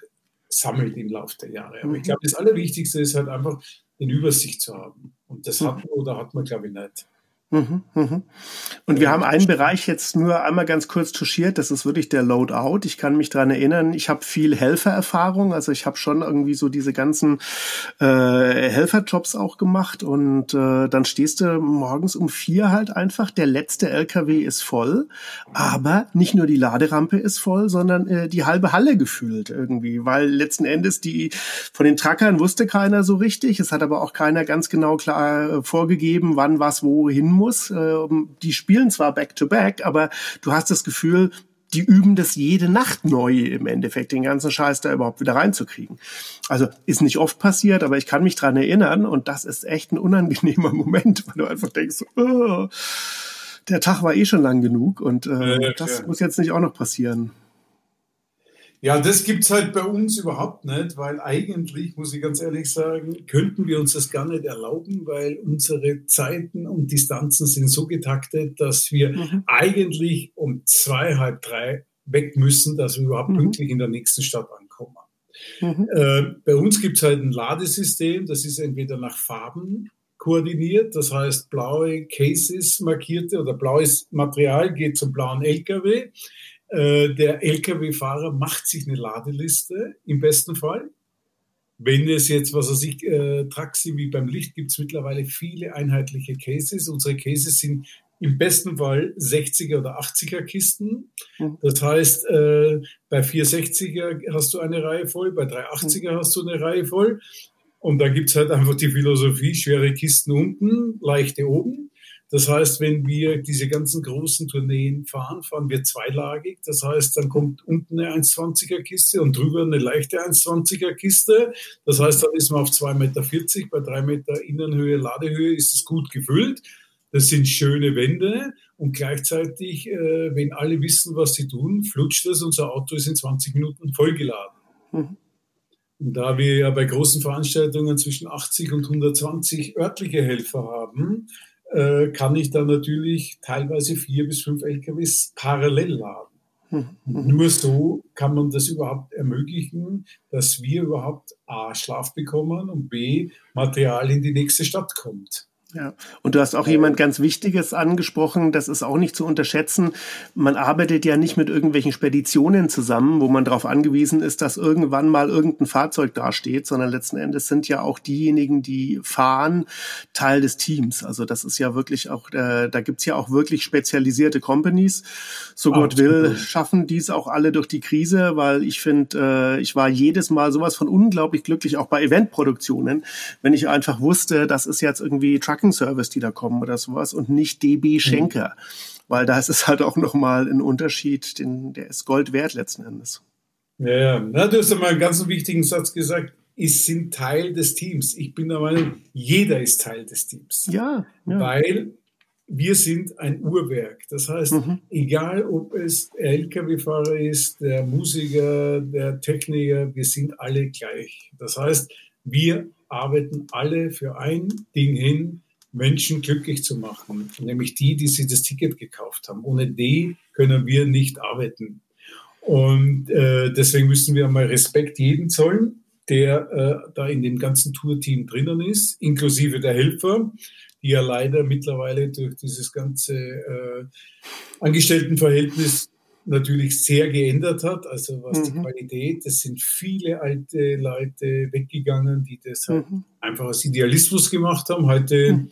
sammelt im Laufe der Jahre. Aber ich mhm. glaube, das Allerwichtigste ist halt einfach, den Übersicht zu haben. Und das hat man oder hat man, glaube ich, nicht. Mhm, mhm. Und wir haben einen Bereich jetzt nur einmal ganz kurz touchiert, das ist wirklich der Loadout. Ich kann mich dran erinnern, ich habe viel Helfererfahrung, also ich habe schon irgendwie so diese ganzen äh, Helferjobs auch gemacht. Und äh, dann stehst du morgens um vier halt einfach, der letzte LKW ist voll, aber nicht nur die Laderampe ist voll, sondern äh, die halbe Halle gefüllt irgendwie, weil letzten Endes die von den Trackern wusste keiner so richtig, es hat aber auch keiner ganz genau klar äh, vorgegeben, wann was wohin muss muss. Ähm, die spielen zwar back-to-back, aber du hast das Gefühl, die üben das jede Nacht neu im Endeffekt, den ganzen Scheiß da überhaupt wieder reinzukriegen. Also ist nicht oft passiert, aber ich kann mich dran erinnern und das ist echt ein unangenehmer Moment, weil du einfach denkst, oh, der Tag war eh schon lang genug und äh, ja, das muss jetzt nicht auch noch passieren. Ja, das gibt's halt bei uns überhaupt nicht, weil eigentlich, muss ich ganz ehrlich sagen, könnten wir uns das gar nicht erlauben, weil unsere Zeiten und Distanzen sind so getaktet, dass wir mhm. eigentlich um zwei, halb drei weg müssen, dass wir überhaupt mhm. pünktlich in der nächsten Stadt ankommen. Mhm. Äh, bei uns gibt's halt ein Ladesystem, das ist entweder nach Farben koordiniert, das heißt blaue Cases markierte oder blaues Material geht zum blauen LKW. Äh, der Lkw-Fahrer macht sich eine Ladeliste im besten Fall. Wenn es jetzt, was weiß ich, äh, Taxi wie beim Licht, gibt es mittlerweile viele einheitliche Cases. Unsere Cases sind im besten Fall 60er oder 80er Kisten. Mhm. Das heißt, äh, bei 460er hast du eine Reihe voll, bei 380er mhm. hast du eine Reihe voll. Und da gibt es halt einfach die Philosophie, schwere Kisten unten, leichte oben. Das heißt, wenn wir diese ganzen großen Tourneen fahren, fahren wir zweilagig. Das heißt, dann kommt unten eine 1,20er Kiste und drüber eine leichte 1,20er Kiste. Das heißt, dann ist man auf 2,40 Meter. Bei 3 Meter Innenhöhe, Ladehöhe ist es gut gefüllt. Das sind schöne Wände und gleichzeitig, äh, wenn alle wissen, was sie tun, flutscht es. Unser Auto ist in 20 Minuten vollgeladen. Mhm. Und da wir ja bei großen Veranstaltungen zwischen 80 und 120 örtliche Helfer haben, äh, kann ich dann natürlich teilweise vier bis fünf LKWs parallel laden. Mhm. Nur so kann man das überhaupt ermöglichen, dass wir überhaupt A, Schlaf bekommen und B, Material in die nächste Stadt kommt. Ja, und du hast auch jemand ganz Wichtiges angesprochen, das ist auch nicht zu unterschätzen. Man arbeitet ja nicht mit irgendwelchen Speditionen zusammen, wo man darauf angewiesen ist, dass irgendwann mal irgendein Fahrzeug dasteht, sondern letzten Endes sind ja auch diejenigen, die fahren, Teil des Teams. Also das ist ja wirklich auch, äh, da gibt's ja auch wirklich spezialisierte Companies. So Gott will, schaffen dies auch alle durch die Krise, weil ich finde, äh, ich war jedes Mal sowas von unglaublich glücklich, auch bei Eventproduktionen, wenn ich einfach wusste, das ist jetzt irgendwie Truck Tracking-Service, die da kommen oder sowas und nicht DB Schenker. Mhm. Weil da ist es halt auch nochmal ein Unterschied, den, der ist Gold wert letzten Endes. Ja, ja. Na, du hast einmal einen ganz wichtigen Satz gesagt. Ich sind Teil des Teams. Ich bin der Meinung, jeder ist Teil des Teams. Ja. ja. Weil wir sind ein Uhrwerk. Das heißt, mhm. egal ob es der Lkw-Fahrer ist, der Musiker, der Techniker, wir sind alle gleich. Das heißt, wir arbeiten alle für ein Ding hin, Menschen glücklich zu machen, nämlich die, die sich das Ticket gekauft haben. Ohne die können wir nicht arbeiten. Und äh, deswegen müssen wir einmal Respekt jedem zollen, der äh, da in dem ganzen Tourteam drinnen ist, inklusive der Helfer, die ja leider mittlerweile durch dieses ganze äh, Angestelltenverhältnis natürlich sehr geändert hat, also was mhm. die Qualität, es sind viele alte Leute weggegangen, die das halt mhm. einfach aus Idealismus gemacht haben. Heute mhm.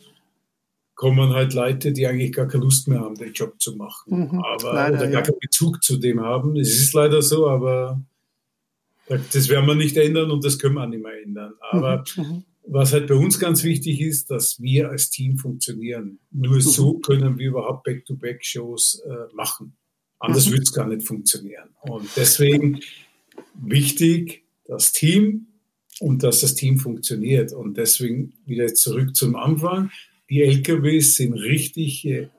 Kommen halt Leute, die eigentlich gar keine Lust mehr haben, den Job zu machen, mhm. aber leider, oder gar ja. keinen Bezug zu dem haben. Es ist leider so, aber das werden wir nicht ändern und das können wir auch nicht mehr ändern. Aber mhm. Mhm. was halt bei uns ganz wichtig ist, dass wir als Team funktionieren. Nur so können wir überhaupt Back-to-Back-Shows äh, machen. Anders mhm. würde es gar nicht funktionieren. Und deswegen wichtig, das Team und dass das Team funktioniert. Und deswegen wieder zurück zum Anfang. Die LKWs sind richtige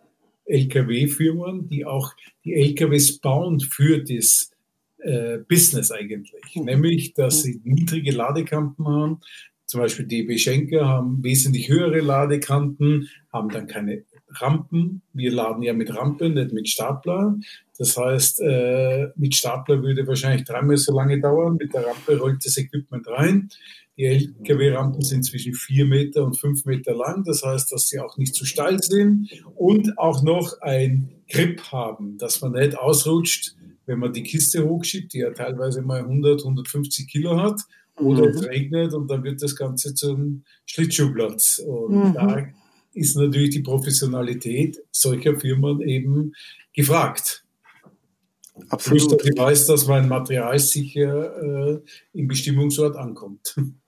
LKW-Firmen, die auch die LKWs bauen für das äh, Business eigentlich. Mhm. Nämlich, dass sie niedrige Ladekanten haben. Zum Beispiel DB Schenker haben wesentlich höhere Ladekanten, haben dann keine Rampen. Wir laden ja mit Rampen, nicht mit Stapler. Das heißt, äh, mit Stapler würde wahrscheinlich dreimal so lange dauern. Mit der Rampe rollt das Equipment rein. Die LKW-Rampen sind zwischen vier Meter und fünf Meter lang. Das heißt, dass sie auch nicht zu steil sind und auch noch ein Grip haben, dass man nicht ausrutscht, wenn man die Kiste hochschiebt, die ja teilweise mal 100, 150 Kilo hat, oder mhm. es regnet und dann wird das Ganze zum Schlittschuhplatz. Und mhm. da ist natürlich die Professionalität solcher Firmen eben gefragt. Absolut. Plus, dass ich weiß, dass mein Material sicher äh, im Bestimmungsort ankommt.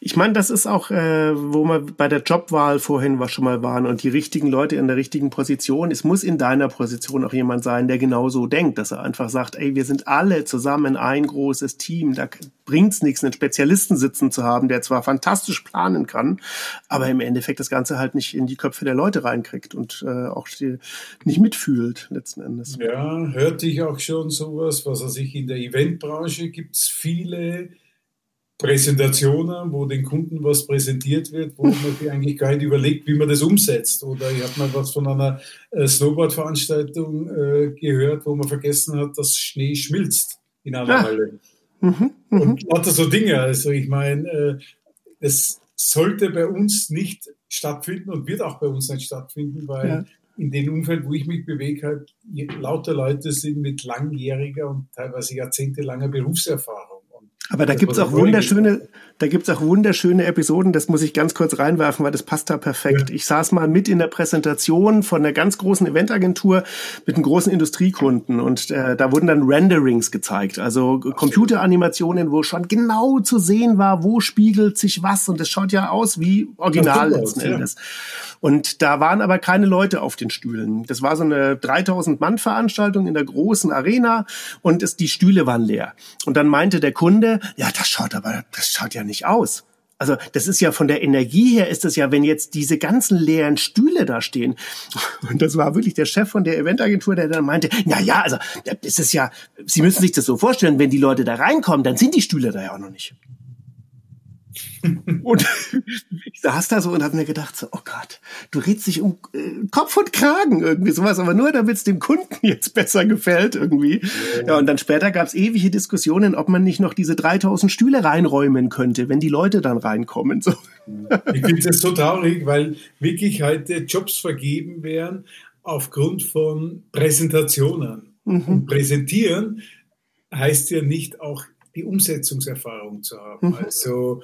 Ich meine, das ist auch, äh, wo wir bei der Jobwahl vorhin was schon mal waren und die richtigen Leute in der richtigen Position. Es muss in deiner Position auch jemand sein, der genauso denkt, dass er einfach sagt, ey, wir sind alle zusammen ein großes Team. Da bringt's nichts, einen Spezialisten sitzen zu haben, der zwar fantastisch planen kann, aber im Endeffekt das Ganze halt nicht in die Köpfe der Leute reinkriegt und äh, auch nicht mitfühlt letzten Endes. Ja, hörte ich auch schon sowas, was er sich in der Eventbranche gibt's viele Präsentationen, wo den Kunden was präsentiert wird, wo man sich eigentlich gar nicht überlegt, wie man das umsetzt. Oder ich habe mal was von einer äh, Snowboard-Veranstaltung äh, gehört, wo man vergessen hat, dass Schnee schmilzt in einer ja. Halle. Mhm, mhm, Und lauter so Dinge. Also ich meine, äh, es sollte bei uns nicht stattfinden und wird auch bei uns nicht stattfinden, weil ja. in dem Umfeld, wo ich mich bewege, halt lauter Leute sind mit langjähriger und teilweise jahrzehntelanger Berufserfahrung. Aber da gibt's auch wunderschöne, da gibt's auch wunderschöne Episoden, das muss ich ganz kurz reinwerfen, weil das passt da perfekt. Ja. Ich saß mal mit in der Präsentation von einer ganz großen Eventagentur mit einem großen Industriekunden und äh, da wurden dann Renderings gezeigt, also Computeranimationen, wo schon genau zu sehen war, wo spiegelt sich was und das schaut ja aus wie original letzten Endes. Ja. Und da waren aber keine Leute auf den Stühlen. Das war so eine 3000 Mann Veranstaltung in der großen Arena und es, die Stühle waren leer. Und dann meinte der Kunde, ja, das schaut aber, das schaut ja nicht aus. Also das ist ja von der Energie her ist es ja, wenn jetzt diese ganzen leeren Stühle da stehen. Und das war wirklich der Chef von der Eventagentur, der dann meinte, na ja, also das ist ja, Sie müssen sich das so vorstellen, wenn die Leute da reinkommen, dann sind die Stühle da ja auch noch nicht. und ich saß da so und habe mir gedacht, so, oh Gott, du redest dich um äh, Kopf und Kragen irgendwie sowas, aber nur damit es dem Kunden jetzt besser gefällt irgendwie. Ja, ja und dann später gab es ewige Diskussionen, ob man nicht noch diese 3000 Stühle reinräumen könnte, wenn die Leute dann reinkommen. So. Ich finde das so traurig, weil wirklich heute Jobs vergeben werden aufgrund von Präsentationen. Mhm. Und präsentieren heißt ja nicht auch die Umsetzungserfahrung zu haben. Mhm. Also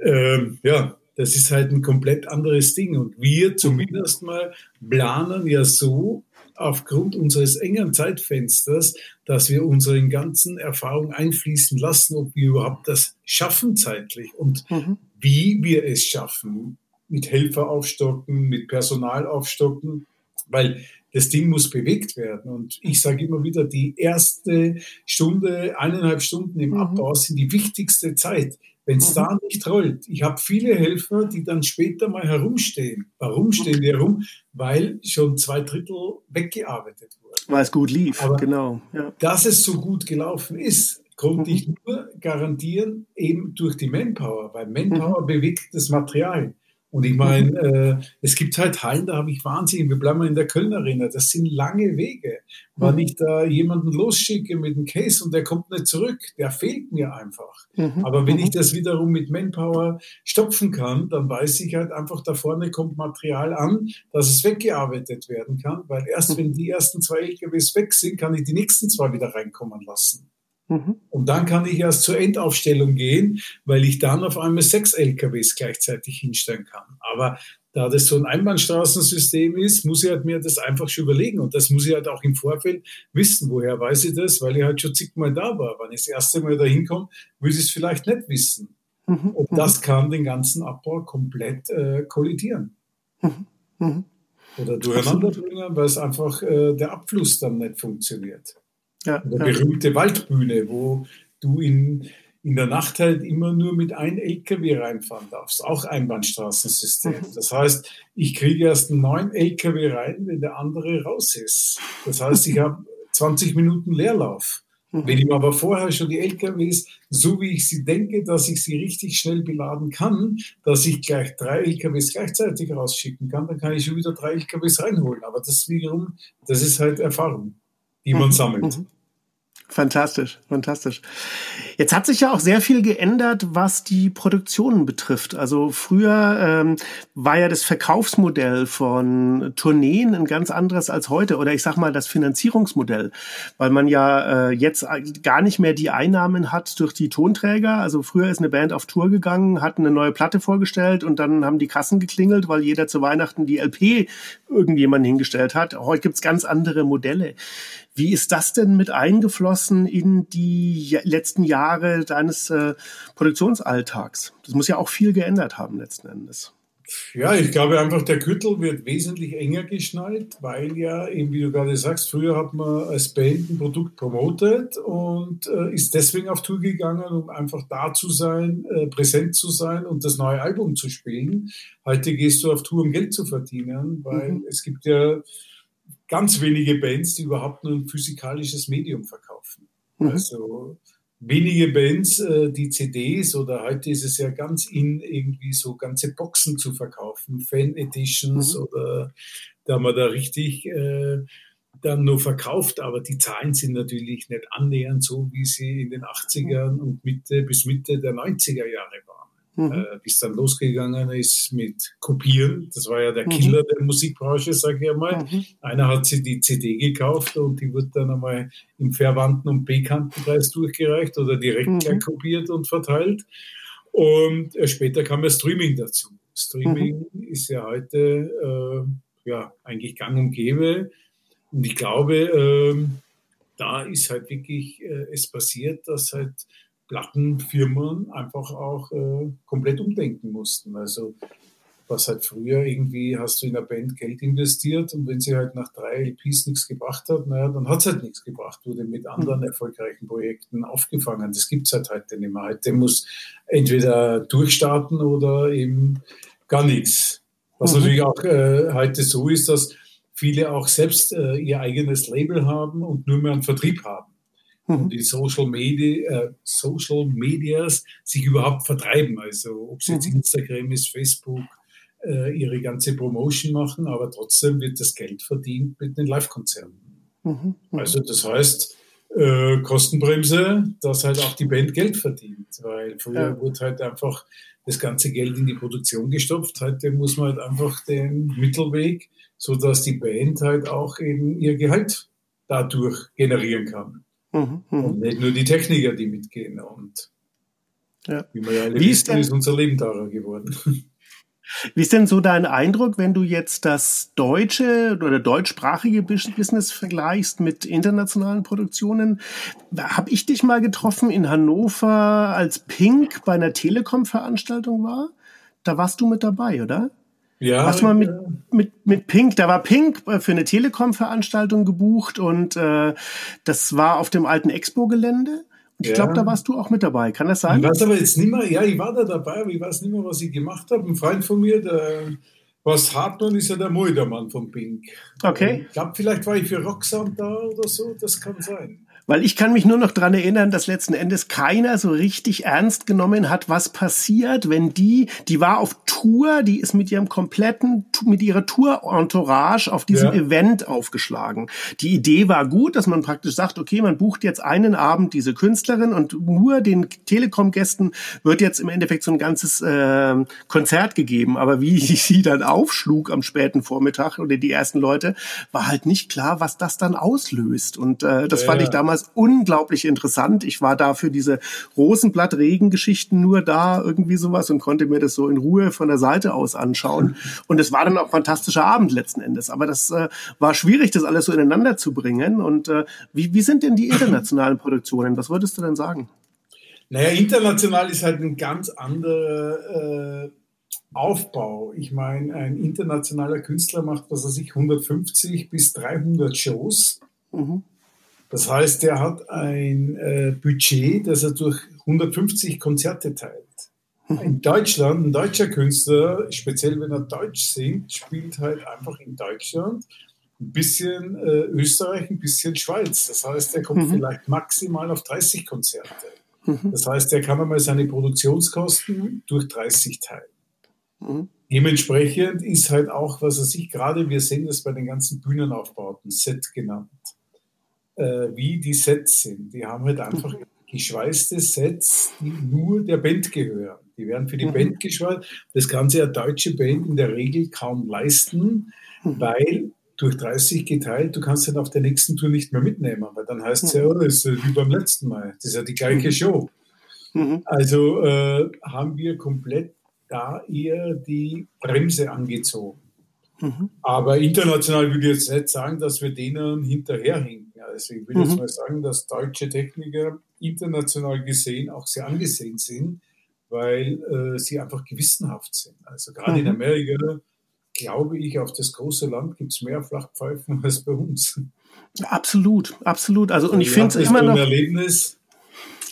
ähm, ja, das ist halt ein komplett anderes Ding. Und wir zumindest mal planen ja so aufgrund unseres engen Zeitfensters, dass wir unseren ganzen Erfahrungen einfließen lassen, ob wir überhaupt das schaffen zeitlich und mhm. wie wir es schaffen. Mit Helfer aufstocken, mit Personal aufstocken, weil das Ding muss bewegt werden. Und ich sage immer wieder, die erste Stunde, eineinhalb Stunden im mhm. Abbau sind die wichtigste Zeit. Wenn es mhm. da nicht rollt, ich habe viele Helfer, die dann später mal herumstehen. Warum stehen die herum? Weil schon zwei Drittel weggearbeitet wurden. Weil es gut lief, Aber genau. Ja. Dass es so gut gelaufen ist, konnte mhm. ich nur garantieren, eben durch die Manpower, weil Manpower mhm. bewegt das Material. Und ich meine, äh, es gibt halt Hallen, da habe ich wahnsinnig, wir bleiben mal in der Kölner Arena, das sind lange Wege. Wenn mhm. ich da jemanden losschicke mit einem Case und der kommt nicht zurück, der fehlt mir einfach. Mhm. Aber wenn mhm. ich das wiederum mit Manpower stopfen kann, dann weiß ich halt einfach, da vorne kommt Material an, dass es weggearbeitet werden kann, weil erst mhm. wenn die ersten zwei LKWs weg sind, kann ich die nächsten zwei wieder reinkommen lassen. Mhm. Und dann kann ich erst zur Endaufstellung gehen, weil ich dann auf einmal sechs LKWs gleichzeitig hinstellen kann. Aber da das so ein Einbahnstraßensystem ist, muss ich halt mir das einfach schon überlegen. Und das muss ich halt auch im Vorfeld wissen. Woher weiß ich das? Weil ich halt schon zigmal da war. Wenn ich das erste Mal da hinkomme, will ich es vielleicht nicht wissen. Mhm. Und mhm. das kann den ganzen Abbau komplett äh, kollidieren. Mhm. mhm. Oder durcheinander bringen, weil es einfach äh, der Abfluss dann nicht funktioniert. Ja, der ja. berühmte Waldbühne, wo du in, in der Nacht halt immer nur mit einem LKW reinfahren darfst. Auch Einbahnstraßensystem. Mhm. Das heißt, ich kriege erst einen neuen LKW rein, wenn der andere raus ist. Das heißt, ich habe 20 Minuten Leerlauf. Mhm. Wenn ich aber vorher schon die LKWs, so wie ich sie denke, dass ich sie richtig schnell beladen kann, dass ich gleich drei LKWs gleichzeitig rausschicken kann, dann kann ich schon wieder drei LKWs reinholen. Aber das wiederum, das ist halt Erfahrung die man mhm. sammelt. Mhm. Fantastisch, fantastisch. Jetzt hat sich ja auch sehr viel geändert, was die Produktionen betrifft. Also früher ähm, war ja das Verkaufsmodell von Tourneen ein ganz anderes als heute. Oder ich sag mal das Finanzierungsmodell, weil man ja äh, jetzt gar nicht mehr die Einnahmen hat durch die Tonträger. Also früher ist eine Band auf Tour gegangen, hat eine neue Platte vorgestellt und dann haben die Kassen geklingelt, weil jeder zu Weihnachten die LP irgendjemanden hingestellt hat. Heute gibt's ganz andere Modelle. Wie ist das denn mit eingeflossen in die letzten Jahre deines äh, Produktionsalltags? Das muss ja auch viel geändert haben letzten Endes. Ja, ich glaube einfach, der Gürtel wird wesentlich enger geschnallt, weil ja, eben wie du gerade sagst, früher hat man als Band ein Produkt promotet und äh, ist deswegen auf Tour gegangen, um einfach da zu sein, äh, präsent zu sein und das neue Album zu spielen. Heute gehst du auf Tour, um Geld zu verdienen, weil mhm. es gibt ja ganz wenige Bands, die überhaupt nur ein physikalisches Medium verkaufen. Mhm. Also wenige Bands, äh, die CDs oder heute ist es ja ganz in, irgendwie so ganze Boxen zu verkaufen, Fan-Editions mhm. oder da man da richtig äh, dann nur verkauft, aber die Zahlen sind natürlich nicht annähernd so, wie sie in den 80ern und Mitte bis Mitte der 90er Jahre waren mhm. äh, bis dann losgegangen ist mit Kopieren. Das war ja der mhm. Killer mhm. der Musikbranche, sage ich einmal. Mhm. Einer hat sich die CD gekauft und die wird dann einmal im Verwandten- und Bekanntenkreis durchgereicht oder direkt mhm. kopiert und verteilt. Und äh, später kam ja Streaming dazu. Streaming mhm. ist ja heute äh, ja eigentlich gang und gäbe. Und ich glaube, äh, da ist halt wirklich äh, es passiert, dass halt Plattenfirmen einfach auch äh, komplett umdenken mussten. Also was halt früher irgendwie hast du in der Band Geld investiert und wenn sie halt nach drei LPs nichts gebracht hat, naja, dann hat es halt nichts gebracht, wurde mit anderen mhm. erfolgreichen Projekten aufgefangen. Das gibt es halt heute nicht mehr. Heute muss entweder durchstarten oder eben gar nichts. Was mhm. natürlich auch äh, heute so ist, dass viele auch selbst äh, ihr eigenes Label haben und nur mehr einen Vertrieb haben mhm. die Social Media, äh, Social Medias sich überhaupt vertreiben. Also ob es jetzt mhm. Instagram ist, Facebook, äh, ihre ganze Promotion machen, aber trotzdem wird das Geld verdient mit den Live-Konzerten. Mhm. mhm. Also das heißt, äh, Kostenbremse, dass halt auch die Band Geld verdient, weil früher ja. wurde halt einfach das ganze Geld in die Produktion gestopft. Heute muss man halt einfach den Mittelweg, so dass die Band halt auch eben ihr Gehalt dadurch generieren kann. Mhm, mhm, und nicht nur die Techniker, die mitgehen. Und ja. wie wir ja alle wie ist, denn, ist unser Leben teurer geworden. Wie ist denn so dein Eindruck, wenn du jetzt das deutsche oder deutschsprachige Business vergleichst mit internationalen Produktionen? Hab ich dich mal getroffen in Hannover, als Pink bei einer Telekom-Veranstaltung war? Da warst du mit dabei, oder? Ja. Hast du mal mit, mit, mit Pink, da war Pink für eine Telekom-Veranstaltung gebucht und äh, das war auf dem alten Expo-Gelände. Ich ja. glaube, da warst du auch mit dabei. Kann das sein? Ich weiß aber jetzt nicht mehr, ja, ich war da dabei, aber ich weiß nicht mehr, was ich gemacht habe. Ein Freund von mir, der was Hartmann ist ja der Muldermann von Pink. Okay. Ich glaube, vielleicht war ich für Roxanne da oder so, das kann sein. Weil ich kann mich nur noch dran erinnern, dass letzten Endes keiner so richtig ernst genommen hat, was passiert, wenn die, die war auf Tour, die ist mit ihrem kompletten, mit ihrer Tour-Entourage auf diesem ja. Event aufgeschlagen. Die Idee war gut, dass man praktisch sagt, okay, man bucht jetzt einen Abend diese Künstlerin und nur den Telekom-Gästen wird jetzt im Endeffekt so ein ganzes äh, Konzert gegeben. Aber wie sie dann aufschlug am späten Vormittag oder die ersten Leute, war halt nicht klar, was das dann auslöst. Und äh, das ja, fand ich damals unglaublich interessant. Ich war da für diese Rosenblatt-Regengeschichten nur da, irgendwie sowas, und konnte mir das so in Ruhe von der Seite aus anschauen. Und es war dann auch ein fantastischer Abend letzten Endes. Aber das äh, war schwierig, das alles so ineinander zu bringen. Und äh, wie, wie sind denn die internationalen Produktionen? Was würdest du denn sagen? Naja, international ist halt ein ganz anderer äh, Aufbau. Ich meine, ein internationaler Künstler macht, was er sich 150 bis 300 Shows. Mhm. Das heißt, er hat ein äh, Budget, das er durch 150 Konzerte teilt. In Deutschland, ein deutscher Künstler, speziell wenn er Deutsch singt, spielt halt einfach in Deutschland ein bisschen äh, Österreich, ein bisschen Schweiz. Das heißt, er kommt mhm. vielleicht maximal auf 30 Konzerte. Mhm. Das heißt, er kann einmal seine Produktionskosten durch 30 teilen. Mhm. Dementsprechend ist halt auch, was er sich gerade, wir sehen das bei den ganzen Bühnenaufbauten, Set genannt äh, wie die Sets sind. Die haben halt einfach mhm. geschweißte Sets, die nur der Band gehören. Die werden für die mhm. Band geschweißt. Das kann sich eine deutsche Band in der Regel kaum leisten, mhm. weil durch 30 geteilt, du kannst dann auf der nächsten Tour nicht mehr mitnehmen, weil dann heißt es ja, oh, das ist wie beim letzten Mal. Das ist ja die gleiche mhm. Show. Mhm. Also äh, haben wir komplett da eher die Bremse angezogen. Mhm. Aber international würde ich jetzt nicht sagen, dass wir denen hinterherhinken. Also ich will mhm. jetzt mal sagen, dass deutsche Techniker international gesehen auch sehr angesehen sind, weil äh, sie einfach gewissenhaft sind. Also gerade mhm. in Amerika, glaube ich, auf das große Land gibt es mehr Flachpfeifen als bei uns. Absolut, absolut. Also und ich finde es immer noch. Ein Erlebnis,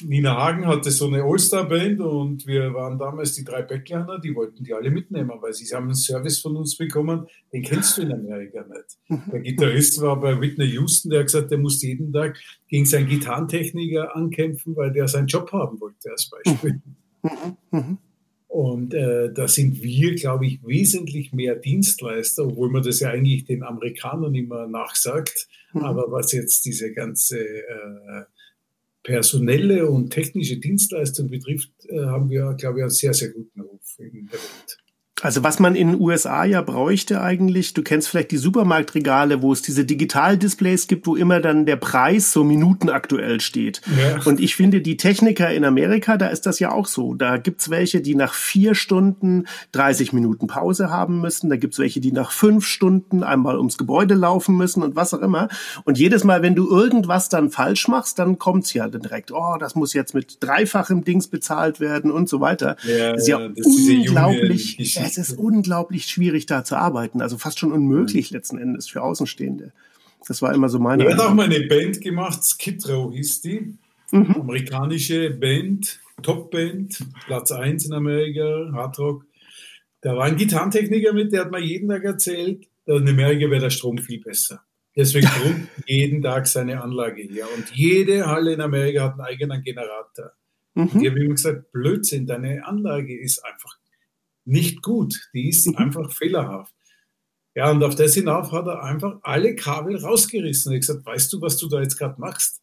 Nina Hagen hatte so eine All-Star-Band und wir waren damals die drei Backliner, die wollten die alle mitnehmen, weil sie haben einen Service von uns bekommen, den kennst du in Amerika nicht. Mhm. Der Gitarrist war bei Whitney Houston, der hat gesagt, der muss jeden Tag gegen seinen Gitarrentechniker ankämpfen, weil der seinen Job haben wollte, als Beispiel. Mhm. Mhm. Und äh, da sind wir, glaube ich, wesentlich mehr Dienstleister, obwohl man das ja eigentlich den Amerikanern immer nachsagt. Aber was jetzt diese ganze äh, personelle und technische Dienstleistung betrifft, äh, haben wir, glaube ich, einen sehr, sehr guten Ruf in der Welt. Also was man in den USA ja bräuchte eigentlich, du kennst vielleicht die Supermarktregale, wo es diese Digitaldisplays gibt, wo immer dann der Preis so minutenaktuell steht. Ja. Und ich finde, die Techniker in Amerika, da ist das ja auch so. Da gibt's welche, die nach vier Stunden 30 Minuten Pause haben müssen. Da gibt's welche, die nach fünf Stunden einmal ums Gebäude laufen müssen und was auch immer. Und jedes Mal, wenn du irgendwas dann falsch machst, dann kommt's ja direkt, oh, das muss jetzt mit dreifachem Dings bezahlt werden und so weiter. Ja, das ist ja, unglaublich es ist unglaublich schwierig, da zu arbeiten. Also fast schon unmöglich letzten Endes für Außenstehende. Das war immer so meine. Er hat auch mal eine Band gemacht, Skid Row hieß die. Mhm. Amerikanische Band, Top-Band, Platz 1 in Amerika, Hardrock. Da war ein Gitarrentechniker mit, der hat mir jeden Tag erzählt, in Amerika wäre der Strom viel besser. Deswegen kommt jeden Tag seine Anlage hier. Und jede Halle in Amerika hat einen eigenen Generator. Mhm. Und ich habe ihm gesagt, Blödsinn, deine Anlage ist einfach nicht gut. Die ist mhm. einfach fehlerhaft. Ja, und auf das hinauf hat er einfach alle Kabel rausgerissen. Er hat gesagt, weißt du, was du da jetzt gerade machst?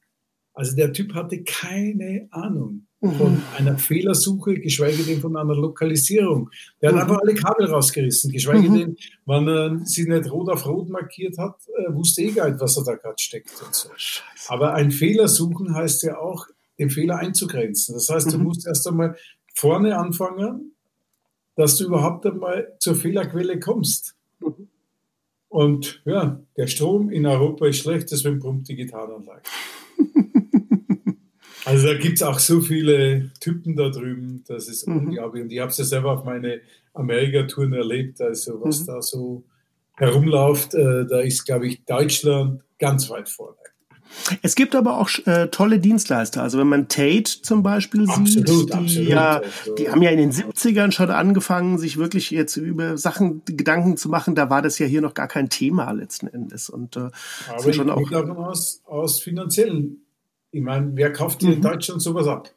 Also der Typ hatte keine Ahnung von mhm. einer Fehlersuche, geschweige denn von einer Lokalisierung. Der hat mhm. einfach alle Kabel rausgerissen, geschweige mhm. denn, wenn er sie nicht rot auf rot markiert hat, äh, wusste eh gar nicht, was er da gerade steckt und so. Aber ein Fehler suchen heißt ja auch, den Fehler einzugrenzen. Das heißt, du mhm. musst erst einmal vorne anfangen, dass du überhaupt einmal zur Fehlerquelle kommst. Mhm. Und ja, der Strom in Europa ist schlecht, deswegen pumpt die Gitarrenanlage. also da gibt es auch so viele Typen da drüben, das ist mhm. unglaublich. Und ich habe es ja selber auf meine Amerika-Touren erlebt, also was mhm. da so herumläuft, äh, da ist, glaube ich, Deutschland ganz weit vorne. Es gibt aber auch äh, tolle Dienstleister. Also wenn man Tate zum Beispiel absolut, sieht, die, absolut, ja, die haben ja in den 70ern schon angefangen, sich wirklich jetzt über Sachen Gedanken zu machen. Da war das ja hier noch gar kein Thema letzten Endes. Und, äh, aber schon ich auch, davon aus, aus finanziellen Ich meine, wer kauft mhm. in Deutschland sowas ab?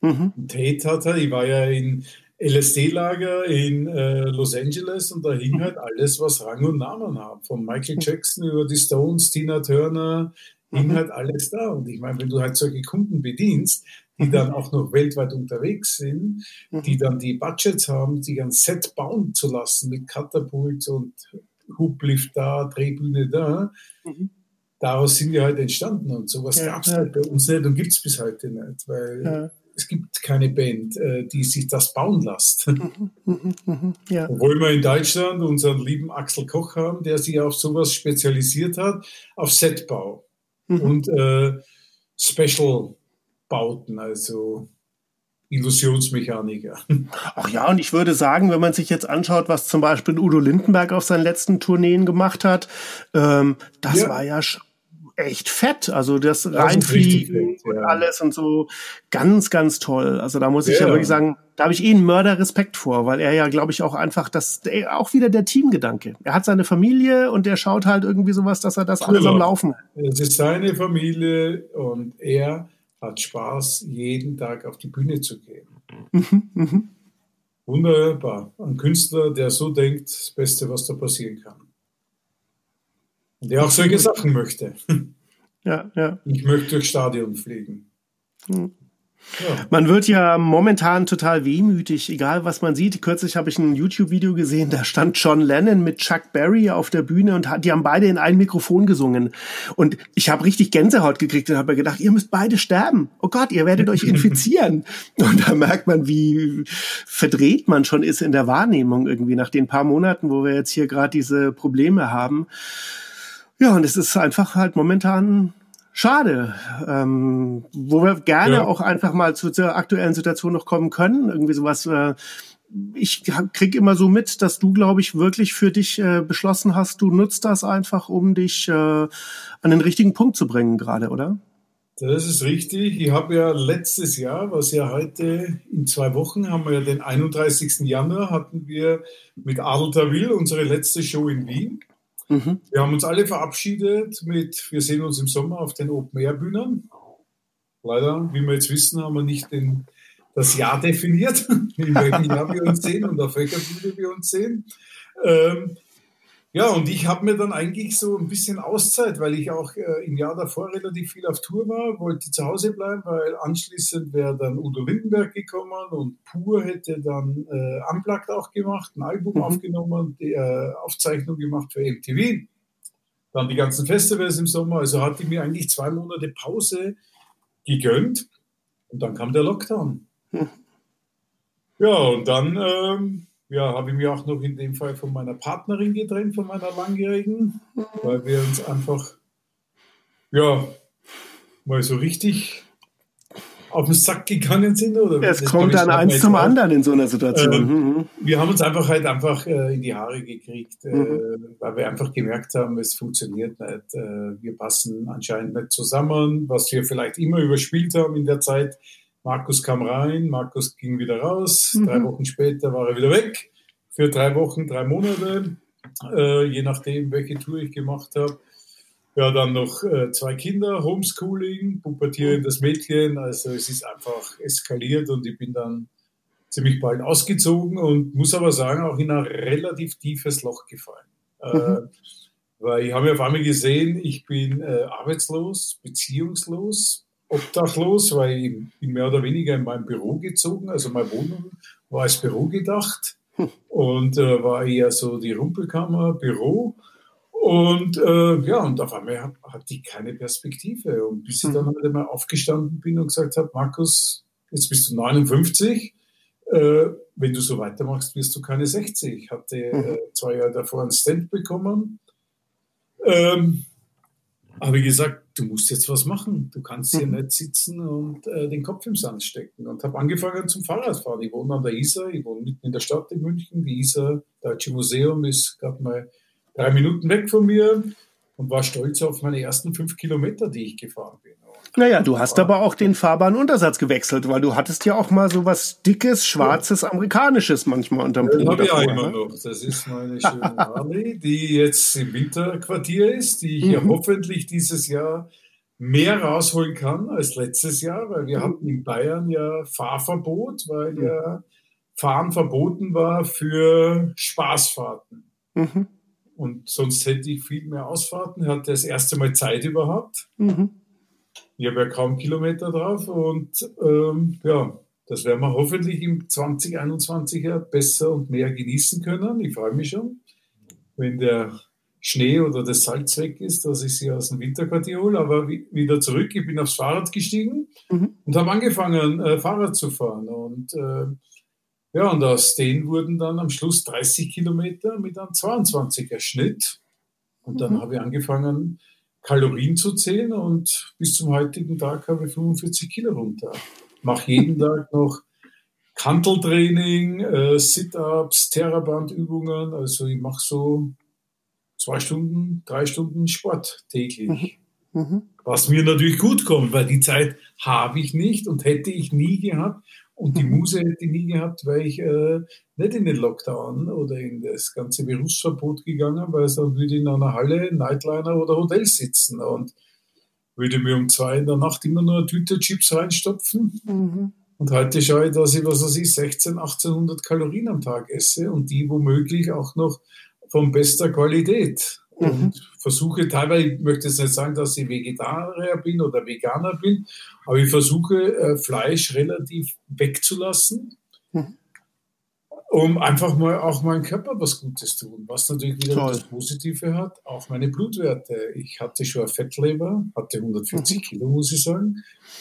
Mhm. Tate hat er, ich war ja in LSD-Lager in äh, Los Angeles und da hing halt alles, was Rang und Namen hat. Von Michael Jackson über die Stones, Tina Turner, mhm. halt alles da. Und ich meine, wenn du halt solche Kunden bedienst, die dann auch noch weltweit unterwegs sind, die dann die Budgets haben, sich ein Set bauen zu lassen mit Katapult und Hublift da, Drehbühne da, mhm. daraus sind wir halt entstanden. Und sowas ja, gab es halt bei uns nicht und gibt es bis heute nicht, weil ja. es gibt keine Band, äh, die sich das bauen lässt. Mhm, mhm, mhm, ja. Obwohl wir in Deutschland unseren lieben Axel Koch haben, der sich auf sowas spezialisiert hat, auf Setbau mhm. und äh, Special Bauten, also Illusionsmechaniker. Ach ja, und ich würde sagen, wenn man sich jetzt anschaut, was zum Beispiel Udo Lindenberg auf seinen letzten Tourneen gemacht hat, ähm, das ja. war ja echt fett. Also das, das Reinfliegen und alles und so ganz, ganz toll. Also da muss ich ja, ja wirklich sagen, da habe ich eh einen Mörderrespekt vor, weil er ja, glaube ich, auch einfach das, auch wieder der Teamgedanke. Er hat seine Familie und der schaut halt irgendwie sowas, dass er das alles am. Laufen. Es ist seine Familie und er hat Spaß, jeden Tag auf die Bühne zu gehen. Mhm, mhm. Wunderbar. Ein Künstler, der so denkt, das Beste, was da passieren kann. Der auch solche Sachen möchte. Ja, ja. Ich möchte durchs Stadion fliegen. Mhm. Ja. Man wird ja momentan total wehmütig, egal was man sieht. Kürzlich habe ich ein YouTube-Video gesehen, da stand John Lennon mit Chuck Berry auf der Bühne und die haben beide in ein Mikrofon gesungen. Und ich habe richtig Gänsehaut gekriegt und habe mir gedacht, ihr müsst beide sterben. Oh Gott, ihr werdet euch infizieren. und da merkt man, wie verdreht man schon ist in der Wahrnehmung irgendwie nach den paar Monaten, wo wir jetzt hier gerade diese Probleme haben. Ja, und es ist einfach halt momentan schade, ähm, wo wir gerne ja. auch einfach mal zu der aktuellen Situation noch kommen können. Irgendwie sowas. Äh, ich krieg immer so mit, dass du, glaube ich, wirklich für dich äh, beschlossen hast, du nutzt das einfach, um dich äh, an den richtigen Punkt zu bringen, gerade, oder? Das ist richtig. Ich habe ja letztes Jahr, was ja heute in zwei Wochen, haben wir ja den 31. Januar, hatten wir mit Adel Tawil unsere letzte Show in Wien. Mhm. Wir haben uns alle verabschiedet mit, wir sehen uns im Sommer auf den Open-Air-Bühnen. Leider, wie wir jetzt wissen, haben wir nicht den, das Jahr definiert, in welchem Jahr wir uns sehen und auf welcher Bühne wir uns sehen. Ähm, ja, und ich habe mir dann eigentlich so ein bisschen Auszeit, weil ich auch äh, im Jahr davor relativ viel auf Tour war, wollte zu Hause bleiben, weil anschließend wäre dann Udo Lindenberg gekommen und Pur hätte dann äh, Unplugged auch gemacht, ein Album mhm. aufgenommen, die äh, Aufzeichnung gemacht für MTV. Dann die ganzen Festivals im Sommer. Also hatte ich mir eigentlich zwei Monate Pause gegönnt und dann kam der Lockdown. Mhm. Ja, und dann... Ähm, ja, habe ich mich auch noch in dem Fall von meiner Partnerin getrennt, von meiner langjährigen, mhm. weil wir uns einfach, ja, mal so richtig auf den Sack gegangen sind. Oder es kommt dann eins zum anderen in so einer Situation. Äh, mhm. Wir haben uns einfach halt einfach äh, in die Haare gekriegt, äh, mhm. weil wir einfach gemerkt haben, es funktioniert nicht. Äh, wir passen anscheinend nicht zusammen, was wir vielleicht immer überspielt haben in der Zeit Markus kam rein, Markus ging wieder raus, mhm. drei Wochen später war er wieder weg. Für drei Wochen, drei Monate, äh, je nachdem, welche Tour ich gemacht habe. Ja, dann noch äh, zwei Kinder, Homeschooling, pubertierendes Mädchen. Also es ist einfach eskaliert und ich bin dann ziemlich bald ausgezogen und muss aber sagen, auch in ein relativ tiefes Loch gefallen. Äh, mhm. Äh, weil ich habe ja auf einmal gesehen, ich bin äh, arbeitslos, beziehungslos, obdachlos, weil ich mehr oder weniger in mein Büro gezogen. Also meine Wohnung war als Büro gedacht und äh, war eher so die Rumpelkammer, Büro. Und äh, ja, und auf einmal hat, hatte ich keine Perspektive. Und bis ich dann halt einmal aufgestanden bin und gesagt habe, Markus, jetzt bist du 59, äh, wenn du so weitermachst, wirst du keine 60. Ich hatte äh, zwei Jahre davor einen Stand bekommen. Ähm, habe ich gesagt, du musst jetzt was machen. Du kannst hier mhm. nicht sitzen und äh, den Kopf im Sand stecken. Und habe angefangen zum Fahrradfahren. Ich wohne an der Isar, ich wohne mitten in der Stadt in München. Die Isar, Deutsche Museum, ist gerade mal drei Minuten weg von mir und war stolz auf meine ersten fünf Kilometer, die ich gefahren bin. Naja, du hast aber auch den Fahrbahnuntersatz gewechselt, weil du hattest ja auch mal so was dickes, schwarzes, amerikanisches manchmal unterm Das habe ich auch immer ne? noch. Das ist meine schöne Harley, die jetzt im Winterquartier ist, die ich mhm. ja hoffentlich dieses Jahr mehr rausholen kann als letztes Jahr, weil wir mhm. hatten in Bayern ja Fahrverbot, weil mhm. ja Fahren verboten war für Spaßfahrten. Mhm. Und sonst hätte ich viel mehr Ausfahrten, hatte das erste Mal Zeit überhaupt. Mhm. Ich habe ja kaum Kilometer drauf und ähm, ja, das werden wir hoffentlich im 2021 ja besser und mehr genießen können. Ich freue mich schon, wenn der Schnee oder das Salz weg ist, dass ich sie aus dem Winterquartier hole, aber wieder zurück. Ich bin aufs Fahrrad gestiegen mhm. und habe angefangen, äh, Fahrrad zu fahren. Und äh, ja, und aus denen wurden dann am Schluss 30 Kilometer mit einem 22er Schnitt. Und dann mhm. habe ich angefangen, Kalorien zu zählen und bis zum heutigen Tag habe ich 45 Kilo runter. Mache jeden Tag noch Kanteltraining, äh, Sit-ups, Terrabandübungen. Also ich mache so zwei Stunden, drei Stunden Sport täglich. Mhm. Mhm. Was mir natürlich gut kommt, weil die Zeit habe ich nicht und hätte ich nie gehabt. Und die mhm. Muse hätte ich nie gehabt, weil ich äh, nicht in den Lockdown oder in das ganze Berufsverbot gegangen, weil dann würde ich in einer Halle, Nightliner oder Hotel sitzen und würde mir um zwei in der Nacht immer nur eine Tüte Chips reinstopfen. Mhm. Und heute schaue ich, dass ich, was weiß ich, 16, 1800 Kalorien am Tag esse und die womöglich auch noch von bester Qualität. Mhm. Und versuche teilweise, ich möchte jetzt nicht sagen, dass ich Vegetarier bin oder Veganer bin, aber ich versuche äh, Fleisch relativ wegzulassen, mhm. um einfach mal auch meinem Körper was Gutes zu tun. Was natürlich wieder Toll. das Positive hat, auch meine Blutwerte. Ich hatte schon eine Fettleber, hatte 140 mhm. Kilo, muss ich sagen,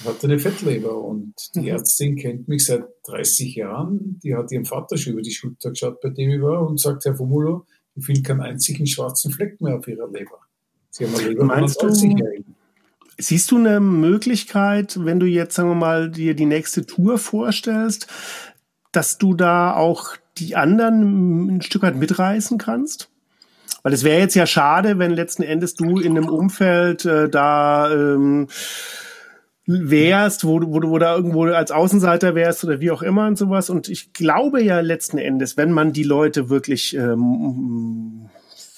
hatte eine Fettleber und die mhm. Ärztin kennt mich seit 30 Jahren. Die hat ihren Vater schon über die Schulter geschaut, bei dem ich war und sagt, Herr Formulo, ich finde keinen einzigen schwarzen Fleck mehr auf ihrer Leber. Sie haben eine Leber Meinst du, Siehst du eine Möglichkeit, wenn du jetzt, sagen wir mal, dir die nächste Tour vorstellst, dass du da auch die anderen ein Stück weit mitreißen kannst? Weil es wäre jetzt ja schade, wenn letzten Endes du in einem Umfeld äh, da ähm, wärst, wo, wo, wo da irgendwo als Außenseiter wärst oder wie auch immer und sowas. Und ich glaube ja letzten Endes, wenn man die Leute wirklich ähm,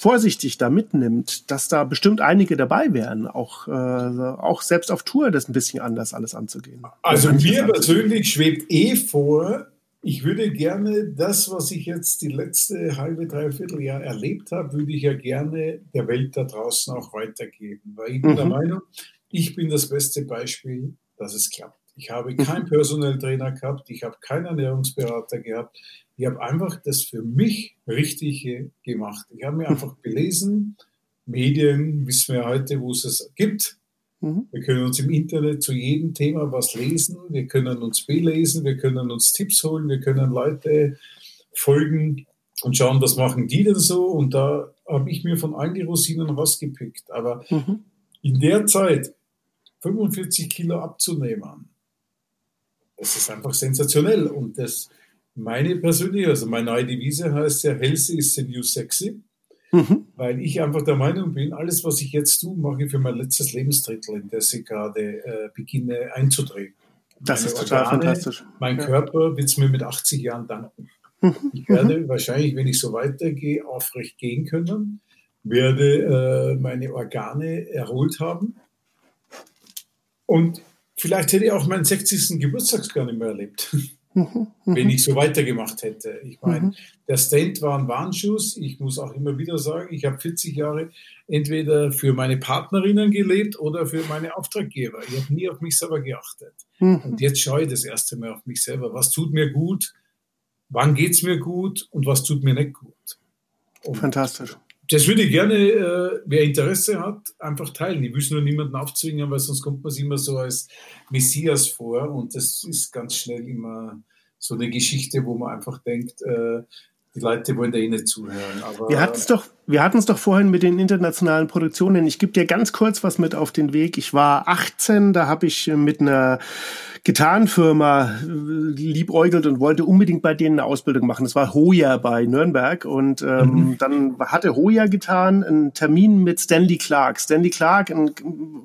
vorsichtig da mitnimmt, dass da bestimmt einige dabei wären, auch, äh, auch selbst auf Tour das ein bisschen anders alles anzugehen. Also mir persönlich schwebt eh vor, ich würde gerne das, was ich jetzt die letzte halbe, dreiviertel Jahr erlebt habe, würde ich ja gerne der Welt da draußen auch weitergeben. Weil ich bin mhm. der Meinung, ich bin das beste Beispiel, dass es klappt. Ich habe mhm. keinen Personal Trainer gehabt, ich habe keinen Ernährungsberater gehabt. Ich habe einfach das für mich Richtige gemacht. Ich habe mir einfach belesen, Medien wissen wir heute, wo es es gibt. Mhm. Wir können uns im Internet zu jedem Thema was lesen, wir können uns belesen, wir können uns Tipps holen, wir können Leute folgen und schauen, was machen die denn so. Und da habe ich mir von allen die Rosinen rausgepickt. Aber mhm. In der Zeit 45 Kilo abzunehmen. Das ist einfach sensationell. Und das, meine persönliche, also meine neue Devise heißt ja, Healthy is the new sexy. Mhm. Weil ich einfach der Meinung bin, alles, was ich jetzt tue, mache ich für mein letztes Lebensdrittel, in das ich gerade äh, beginne einzudrehen. Das Meine ist total Organe, fantastisch. Mein ja. Körper wird es mir mit 80 Jahren danken. Mhm. Ich werde mhm. wahrscheinlich, wenn ich so weitergehe, aufrecht gehen können, werde äh, meine Organe erholt haben und vielleicht hätte ich auch meinen 60. Geburtstag gar nicht mehr erlebt, mhm, wenn ich so weitergemacht hätte. Ich meine, mhm. der Stand war ein Warnschuss. Ich muss auch immer wieder sagen, ich habe 40 Jahre entweder für meine Partnerinnen gelebt oder für meine Auftraggeber. Ich habe nie auf mich selber geachtet. Mhm. Und jetzt schaue ich das erste Mal auf mich selber. Was tut mir gut? Wann geht es mir gut? Und was tut mir nicht gut? Und Fantastisch das würde ich gerne, äh, wer Interesse hat, einfach teilen. Ich will es nur niemanden aufzwingen, weil sonst kommt man sich immer so als Messias vor und das ist ganz schnell immer so eine Geschichte, wo man einfach denkt, äh, die Leute wollen da eh nicht zuhören. Aber wir hatten es doch, wir hatten es doch vorhin mit den internationalen Produktionen. Ich gebe dir ganz kurz was mit auf den Weg. Ich war 18, da habe ich mit einer Gitarrenfirma äh, liebäugelt und wollte unbedingt bei denen eine Ausbildung machen. Das war Hoya bei Nürnberg und ähm, mhm. dann hatte Hoya Gitarren einen Termin mit Stanley Clark. Stanley Clark, ein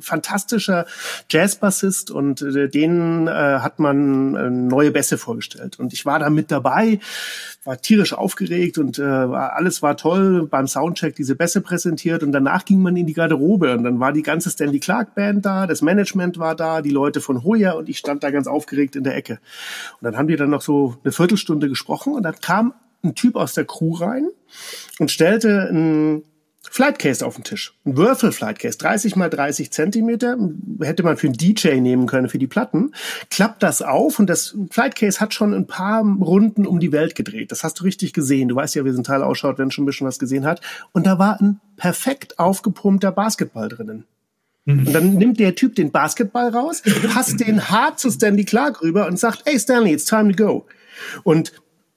fantastischer Jazzbassist und äh, denen äh, hat man äh, neue Bässe vorgestellt und ich war da mit dabei, war tierisch aufgeregt und äh, alles war toll beim Soundcheck diese Bässe präsentiert und danach ging man in die Garderobe und dann war die ganze Stanley Clark Band da, das Management war da, die Leute von Hoya und ich stand da ganz aufgeregt in der Ecke. Und dann haben die dann noch so eine Viertelstunde gesprochen und dann kam ein Typ aus der Crew rein und stellte ein Flightcase auf den Tisch. Ein Würfel-Flightcase, 30 mal 30 Zentimeter, hätte man für einen DJ nehmen können, für die Platten. Klappt das auf und das Flightcase hat schon ein paar Runden um die Welt gedreht. Das hast du richtig gesehen. Du weißt ja, wie so ein Teil ausschaut, wenn schon ein bisschen was gesehen hat. Und da war ein perfekt aufgepumpter Basketball drinnen. Mhm. Und dann nimmt der Typ den Basketball raus, passt den hart zu Stanley Clark rüber und sagt, hey Stanley, it's time to go. Und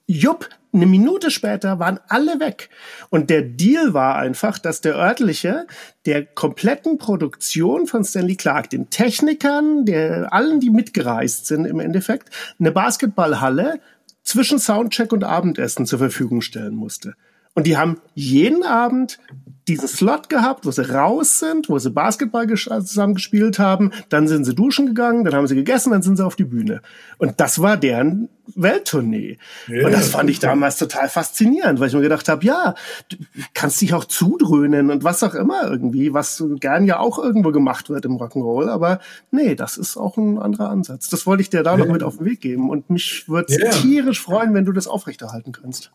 Jupp, eine Minute später waren alle weg. Und der Deal war einfach, dass der örtliche der kompletten Produktion von Stanley Clark, den Technikern, der allen, die mitgereist sind im Endeffekt, eine Basketballhalle zwischen Soundcheck und Abendessen zur Verfügung stellen musste. Und die haben jeden Abend diesen Slot gehabt, wo sie raus sind, wo sie Basketball zusammen gespielt haben, dann sind sie duschen gegangen, dann haben sie gegessen, dann sind sie auf die Bühne. Und das war deren Welttournee. Ja, und das fand ich damals total faszinierend, weil ich mir gedacht habe, ja, du kannst dich auch zudröhnen und was auch immer irgendwie, was gern ja auch irgendwo gemacht wird im Rock'n'Roll, aber nee, das ist auch ein anderer Ansatz. Das wollte ich dir da ja. noch mit auf den Weg geben und mich würde ja. tierisch freuen, wenn du das aufrechterhalten kannst.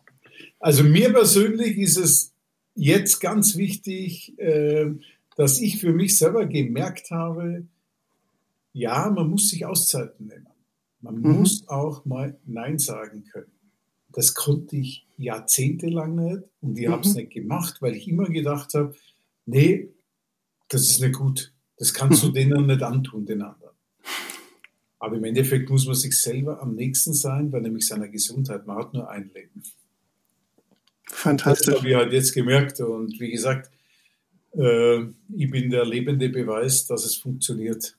Also mir persönlich ist es jetzt ganz wichtig, äh, dass ich für mich selber gemerkt habe, ja, man muss sich Auszeiten nehmen. Man mhm. muss auch mal Nein sagen können. Das konnte ich jahrzehntelang nicht und ich mhm. habe es nicht gemacht, weil ich immer gedacht habe, nee, das ist nicht gut. Das kannst du denen nicht antun, den anderen. Aber im Endeffekt muss man sich selber am nächsten sein, bei nämlich seiner Gesundheit. Man hat nur ein Leben. Fantastisch. Das habe ich halt jetzt gemerkt. Und wie gesagt, äh, ich bin der lebende Beweis, dass es funktioniert.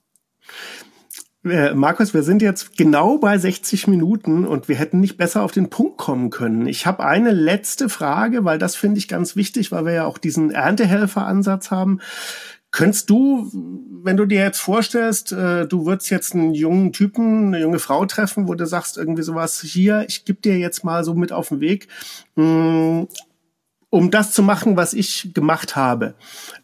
Äh, Markus, wir sind jetzt genau bei 60 Minuten und wir hätten nicht besser auf den Punkt kommen können. Ich habe eine letzte Frage, weil das finde ich ganz wichtig, weil wir ja auch diesen Erntehelfer-Ansatz haben. Könntest du, wenn du dir jetzt vorstellst, äh, du würdest jetzt einen jungen Typen, eine junge Frau treffen, wo du sagst irgendwie sowas, hier, ich gebe dir jetzt mal so mit auf den Weg, mh, mm, um das zu machen, was ich gemacht habe.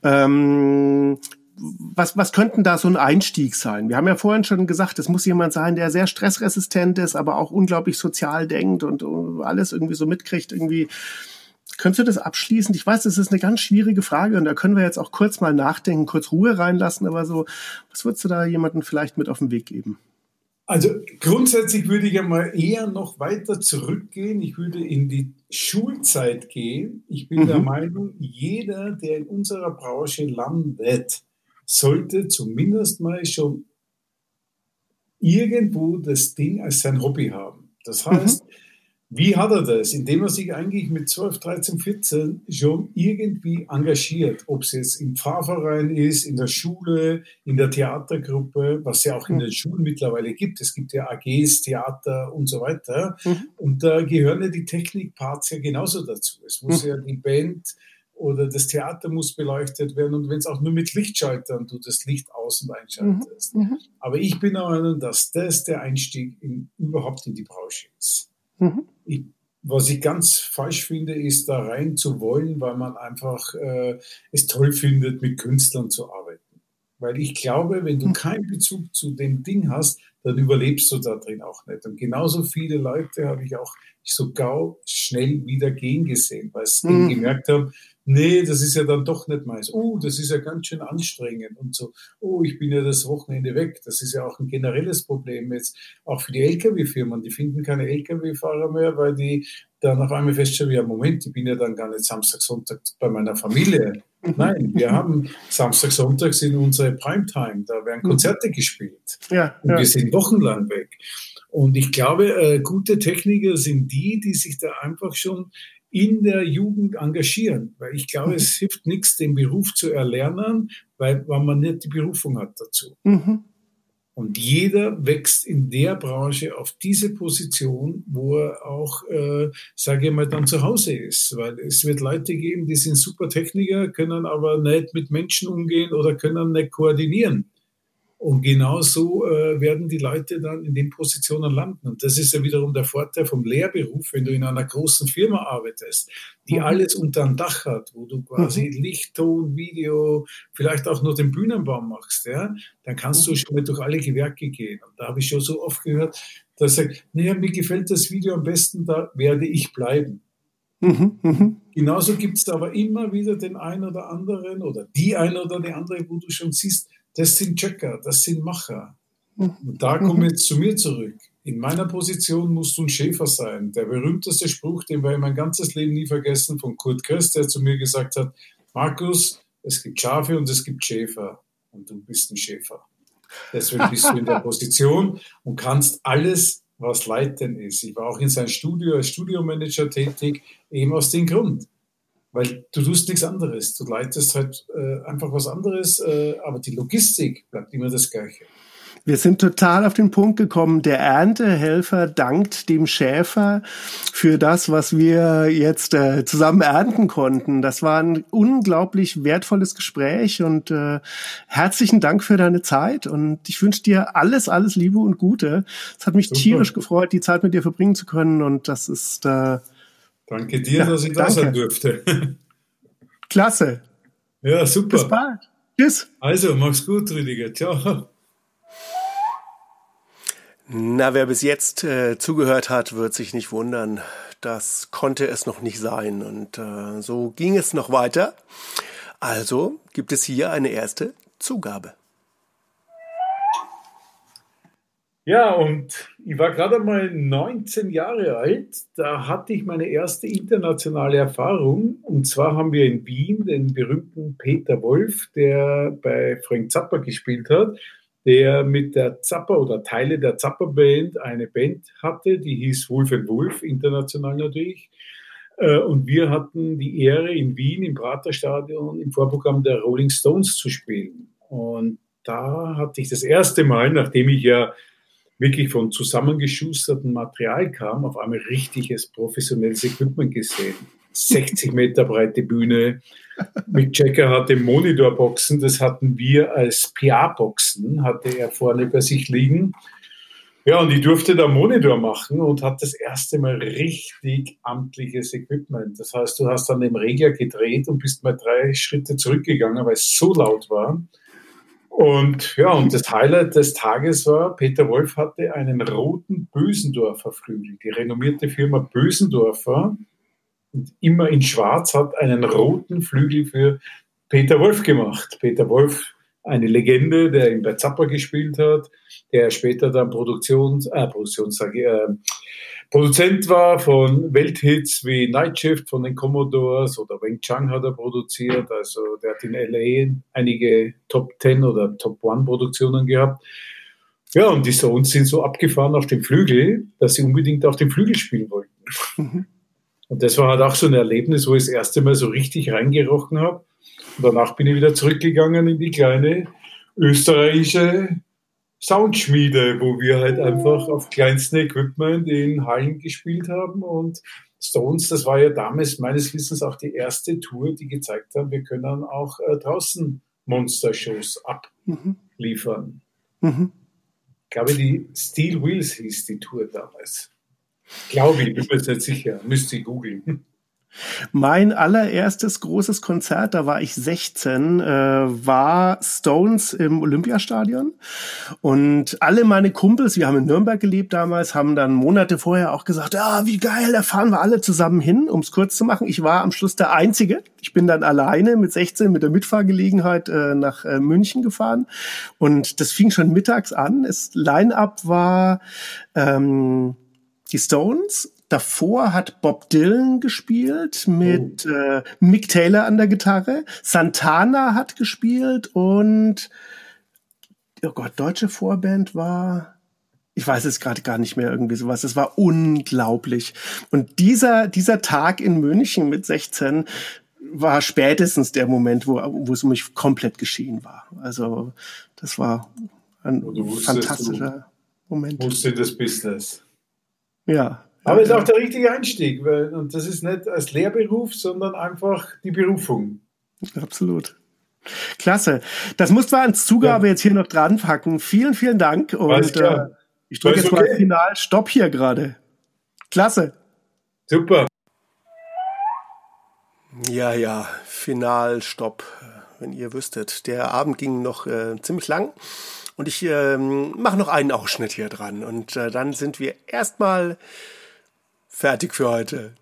Ähm, was, was könnten da so ein Einstieg sein? Wir haben ja vorhin schon gesagt, es muss jemand sein, der sehr stressresistent ist, aber auch unglaublich sozial denkt und alles irgendwie so mitkriegt, irgendwie Könntest du das abschließend? Ich weiß, das ist eine ganz schwierige Frage und da können wir jetzt auch kurz mal nachdenken, kurz Ruhe reinlassen, aber so, was würdest du da jemandem vielleicht mit auf den Weg geben? Also grundsätzlich würde ich ja mal eher noch weiter zurückgehen. Ich würde in die Schulzeit gehen. Ich bin mhm. der Meinung, jeder, der in unserer Branche landet, sollte zumindest mal schon irgendwo das Ding als sein Hobby haben. Das heißt, mhm wie hat er das? Indem er sich eigentlich mit 12, 13, 14 schon irgendwie engagiert. Ob es jetzt im Pfarrverein ist, in der Schule, in der Theatergruppe, was ja auch in den Schulen mittlerweile gibt. Es gibt ja AGs, Theater und so weiter. Mhm. Und da gehören ja die Technikparts ja genauso dazu. Es muss mhm. ja die Band oder das Theater muss beleuchtet werden und wenn es auch nur mit Lichtschaltern du das Licht aus- und einschaltest. Mhm. mhm. Aber ich bin der Meinung, dass das der Einstieg in, überhaupt in die Branche ist. Mhm. Ich, was ich ganz falsch finde, ist da rein zu wollen, weil man einfach äh, es toll findet, mit Künstlern zu arbeiten. Weil ich glaube, wenn du mhm. keinen Bezug zu dem Ding hast, dann überlebst du da drin auch nicht. Und genauso viele Leute habe ich auch sogar schnell wieder gehen gesehen, weil sie mhm. gemerkt haben, nee, das ist ja dann doch nicht meins. Oh, das ist ja ganz schön anstrengend und so. Oh, ich bin ja das Wochenende weg. Das ist ja auch ein generelles Problem jetzt, auch für die Lkw-Firmen. Die finden keine Lkw-Fahrer mehr, weil die dann auf einmal feststellen, ja, Moment, ich bin ja dann gar nicht Samstag, Sonntag bei meiner Familie. Mhm. Nein, wir haben Samstag, Sonntag sind unsere Primetime. Da werden mhm. Konzerte gespielt. Ja, und ja. wir sind wochenlang weg. Und ich glaube, äh, gute Techniker sind die, die sich da einfach schon in der Jugend engagieren. Weil ich glaube, mhm. es hilft nichts, den Beruf zu erlernen, weil, weil man nicht die Berufung hat dazu. Mhm. Und jeder wächst in der Branche auf diese Position, wo er auch, äh, sage ich mal, dann zu Hause ist. Weil es wird Leute geben, die sind super Techniker, können aber nicht mit Menschen umgehen oder können nicht koordinieren. Und genauso äh, werden die Leute dann in den Positionen landen. Und das ist ja wiederum der Vorteil vom Lehrberuf, wenn du in einer großen Firma arbeitest, die mhm. alles unter einem Dach hat, wo du quasi mhm. Licht, Ton, Video, vielleicht auch nur den Bühnenbaum machst, ja, dann kannst mhm. du schon mal durch alle Gewerke gehen. Und da habe ich schon so oft gehört, dass er sagt, naja, mir gefällt das Video am besten, da werde ich bleiben. Mhm, mh. Genauso gibt es aber immer wieder den einen oder anderen oder die eine oder die andere, wo du schon siehst, das sind Checker, das sind Macher. Mhm. Und da komme ich jetzt zu mir zurück. In meiner Position musst du ein Schäfer sein. Der berühmteste Spruch, den ich mein ganzes Leben nie vergessen, von Kurt Köst, der zu mir gesagt hat, Markus, es gibt Schafe und es gibt Schäfer. Und du bist ein Schäfer. Deswegen bist du in der Position und kannst alles, was leiten ist. Ich war auch in seinem Studio als Studiomanager tätig, eben aus dem Grund weil du tust nichts anderes. Du leitest halt äh, einfach was anderes, äh, aber die Logistik bleibt immer das Gleiche. Wir sind total auf den Punkt gekommen. Der Erntehelfer dankt dem Schäfer für das, was wir jetzt äh, zusammen ernten konnten. Das war ein unglaublich wertvolles Gespräch und äh, herzlichen Dank für deine Zeit und ich wünsche dir alles, alles Liebe und Gute. Es hat mich Super. tierisch gefreut, die Zeit mit dir verbringen zu können und das ist äh, Danke dir, ja, dass ich da sein durfte. Klasse. Ja, super. Bis bald. Tschüss. Also, mach's gut, Rüdiger. Ciao. Na, wer bis jetzt äh, zugehört hat, wird sich nicht wundern. Das konnte es noch nicht sein. Und äh, so ging es noch weiter. Also gibt es hier eine erste Zugabe. Ja, und ich war gerade mal 19 Jahre alt. Da hatte ich meine erste internationale Erfahrung. Und zwar haben wir in Wien den berühmten Peter Wolf, der bei Frank Zappa gespielt hat, der mit der Zappa oder Teile der Zappa Band eine Band hatte, die hieß Wolf Wolf, international natürlich. Äh, und wir hatten die Ehre, in Wien im Praterstadion im Vorprogramm der Rolling Stones zu spielen. Und da hatte ich das erste Mal, nachdem ich ja wirklich von zusammengeschustertem Material kam, auf einmal richtiges professionelles Equipment gesehen. 60 Meter breite Bühne. Mick Jagger hatte Monitorboxen, das hatten wir als PA-Boxen, hatte er vorne bei sich liegen. Ja, und ich durfte da Monitor machen und hatte das erste Mal richtig amtliches Equipment. Das heißt, du hast dann den Regler gedreht und bist mal drei Schritte zurückgegangen, weil es so laut war. Und ja, und das Highlight des Tages war, Peter Wolf hatte einen roten Bösendorfer Flügel. Die renommierte Firma Bösendorfer, immer in Schwarz, hat einen roten Flügel für Peter Wolf gemacht. Peter Wolf, eine Legende, der ihn bei Zappa gespielt hat, der später dann Produktions, äh, Produktions, äh, Produzent war von Welthits wie Night Shift von den Commodores oder Weng Chang hat er produziert. Also der hat in LA einige Top 10 oder Top 1 Produktionen gehabt. Ja, und die Stones sind so abgefahren auf dem Flügel, dass sie unbedingt auf dem Flügel spielen wollten. Mhm. Und das war halt auch so ein Erlebnis, wo ich das erste Mal so richtig reingerochen habe. Und danach bin ich wieder zurückgegangen in die kleine österreichische Soundschmiede, wo wir halt einfach auf kleinsten Equipment in Hallen gespielt haben und Stones, das war ja damals meines Wissens auch die erste Tour, die gezeigt hat, wir können auch äh, draußen Monster-Shows abliefern. Mhm. Ich glaube, die Steel Wheels hieß die Tour damals. Glaube ich, bin mir jetzt nicht sicher. Müsste ich googeln. Mein allererstes großes Konzert, da war ich 16, äh, war Stones im Olympiastadion. Und alle meine Kumpels, wir haben in Nürnberg gelebt damals, haben dann Monate vorher auch gesagt, ja, wie geil, da fahren wir alle zusammen hin, um es kurz zu machen. Ich war am Schluss der Einzige. Ich bin dann alleine mit 16 mit der Mitfahrgelegenheit äh, nach äh, München gefahren. Und das fing schon mittags an. Das Line-up war ähm, die Stones, Davor hat Bob Dylan gespielt mit oh. äh, Mick Taylor an der Gitarre. Santana hat gespielt und oh Gott, deutsche Vorband war ich weiß es gerade gar nicht mehr irgendwie sowas. Es war unglaublich. Und dieser dieser Tag in München mit 16 war spätestens der Moment, wo wo es um mich komplett geschehen war. Also das war ein fantastischer du, Moment. Musst in das Business. Ja. Aber es ist auch der richtige Einstieg, weil, und das ist nicht als Lehrberuf, sondern einfach die Berufung. Absolut. Klasse. Das musst du als Zugabe ja. jetzt hier noch dran packen. Vielen, vielen Dank. Und äh, ich drücke jetzt okay. mal final Stopp hier gerade. Klasse. Super. Ja, ja, final Stopp. Wenn ihr wüsstet. Der Abend ging noch äh, ziemlich lang. Und ich äh, mache noch einen Ausschnitt hier dran. Und äh, dann sind wir erstmal fertig für heute.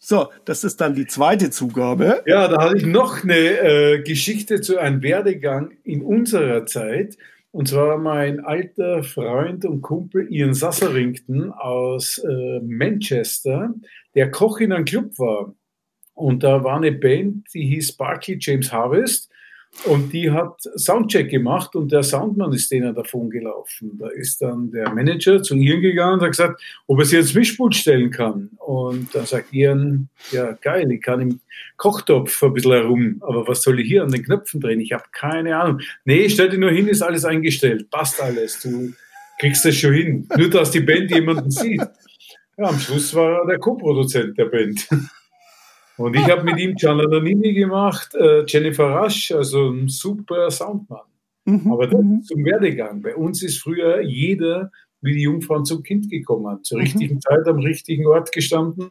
So, das ist dann die zweite Zugabe. Ja, da hatte ich noch eine äh, Geschichte zu einem Werdegang in unserer Zeit. Und zwar mein alter Freund und Kumpel Ian Sasserington aus äh, Manchester, der Koch in einem Club war. Und da war eine Band, die hieß Barkley James Harvest. Und die hat Soundcheck gemacht und der Soundmann ist denen davon gelaufen. Da ist dann der Manager zu Ian gegangen und hat gesagt, ob er sie jetzt Mischpult stellen kann. Und dann sagt Ian, ja geil, ich kann im Kochtopf ein bisschen herum, aber was soll ich hier an den Knöpfen drehen? Ich habe keine Ahnung. Nee, stell dich nur hin, ist alles eingestellt, passt alles, du kriegst das schon hin. Nur, dass die Band jemanden sieht. Ja, am Schluss war er der Co-Produzent der Band. Und ich habe mit ihm Gianna Nannini gemacht, äh, Jennifer Rush, also ein super Soundmann. Mhm. Aber das mhm. zum Werdegang. Bei uns ist früher jeder wie die Jungfrauen zum Kind gekommen, zur mhm. richtigen Zeit am richtigen Ort gestanden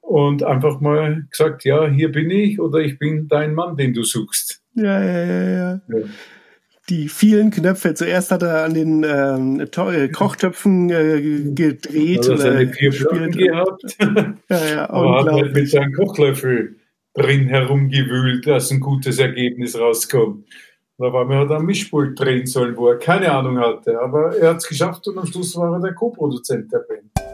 und einfach mal gesagt, ja, hier bin ich oder ich bin dein Mann, den du suchst. Ja, ja, ja, ja. ja die vielen Knöpfe. Zuerst hat er an den ähm, äh, Kochtöpfen äh, gedreht also oder seine gespielt. gehabt. ja, ja, Aber hat halt mit seinem Kochlöffel drin herumgewühlt, dass ein gutes Ergebnis rauskommt. Da war mir halt ein Mischpult drehen sollen, wo er keine Ahnung hatte. Aber er hat es geschafft und am Schluss war er der Co-Produzent der Band.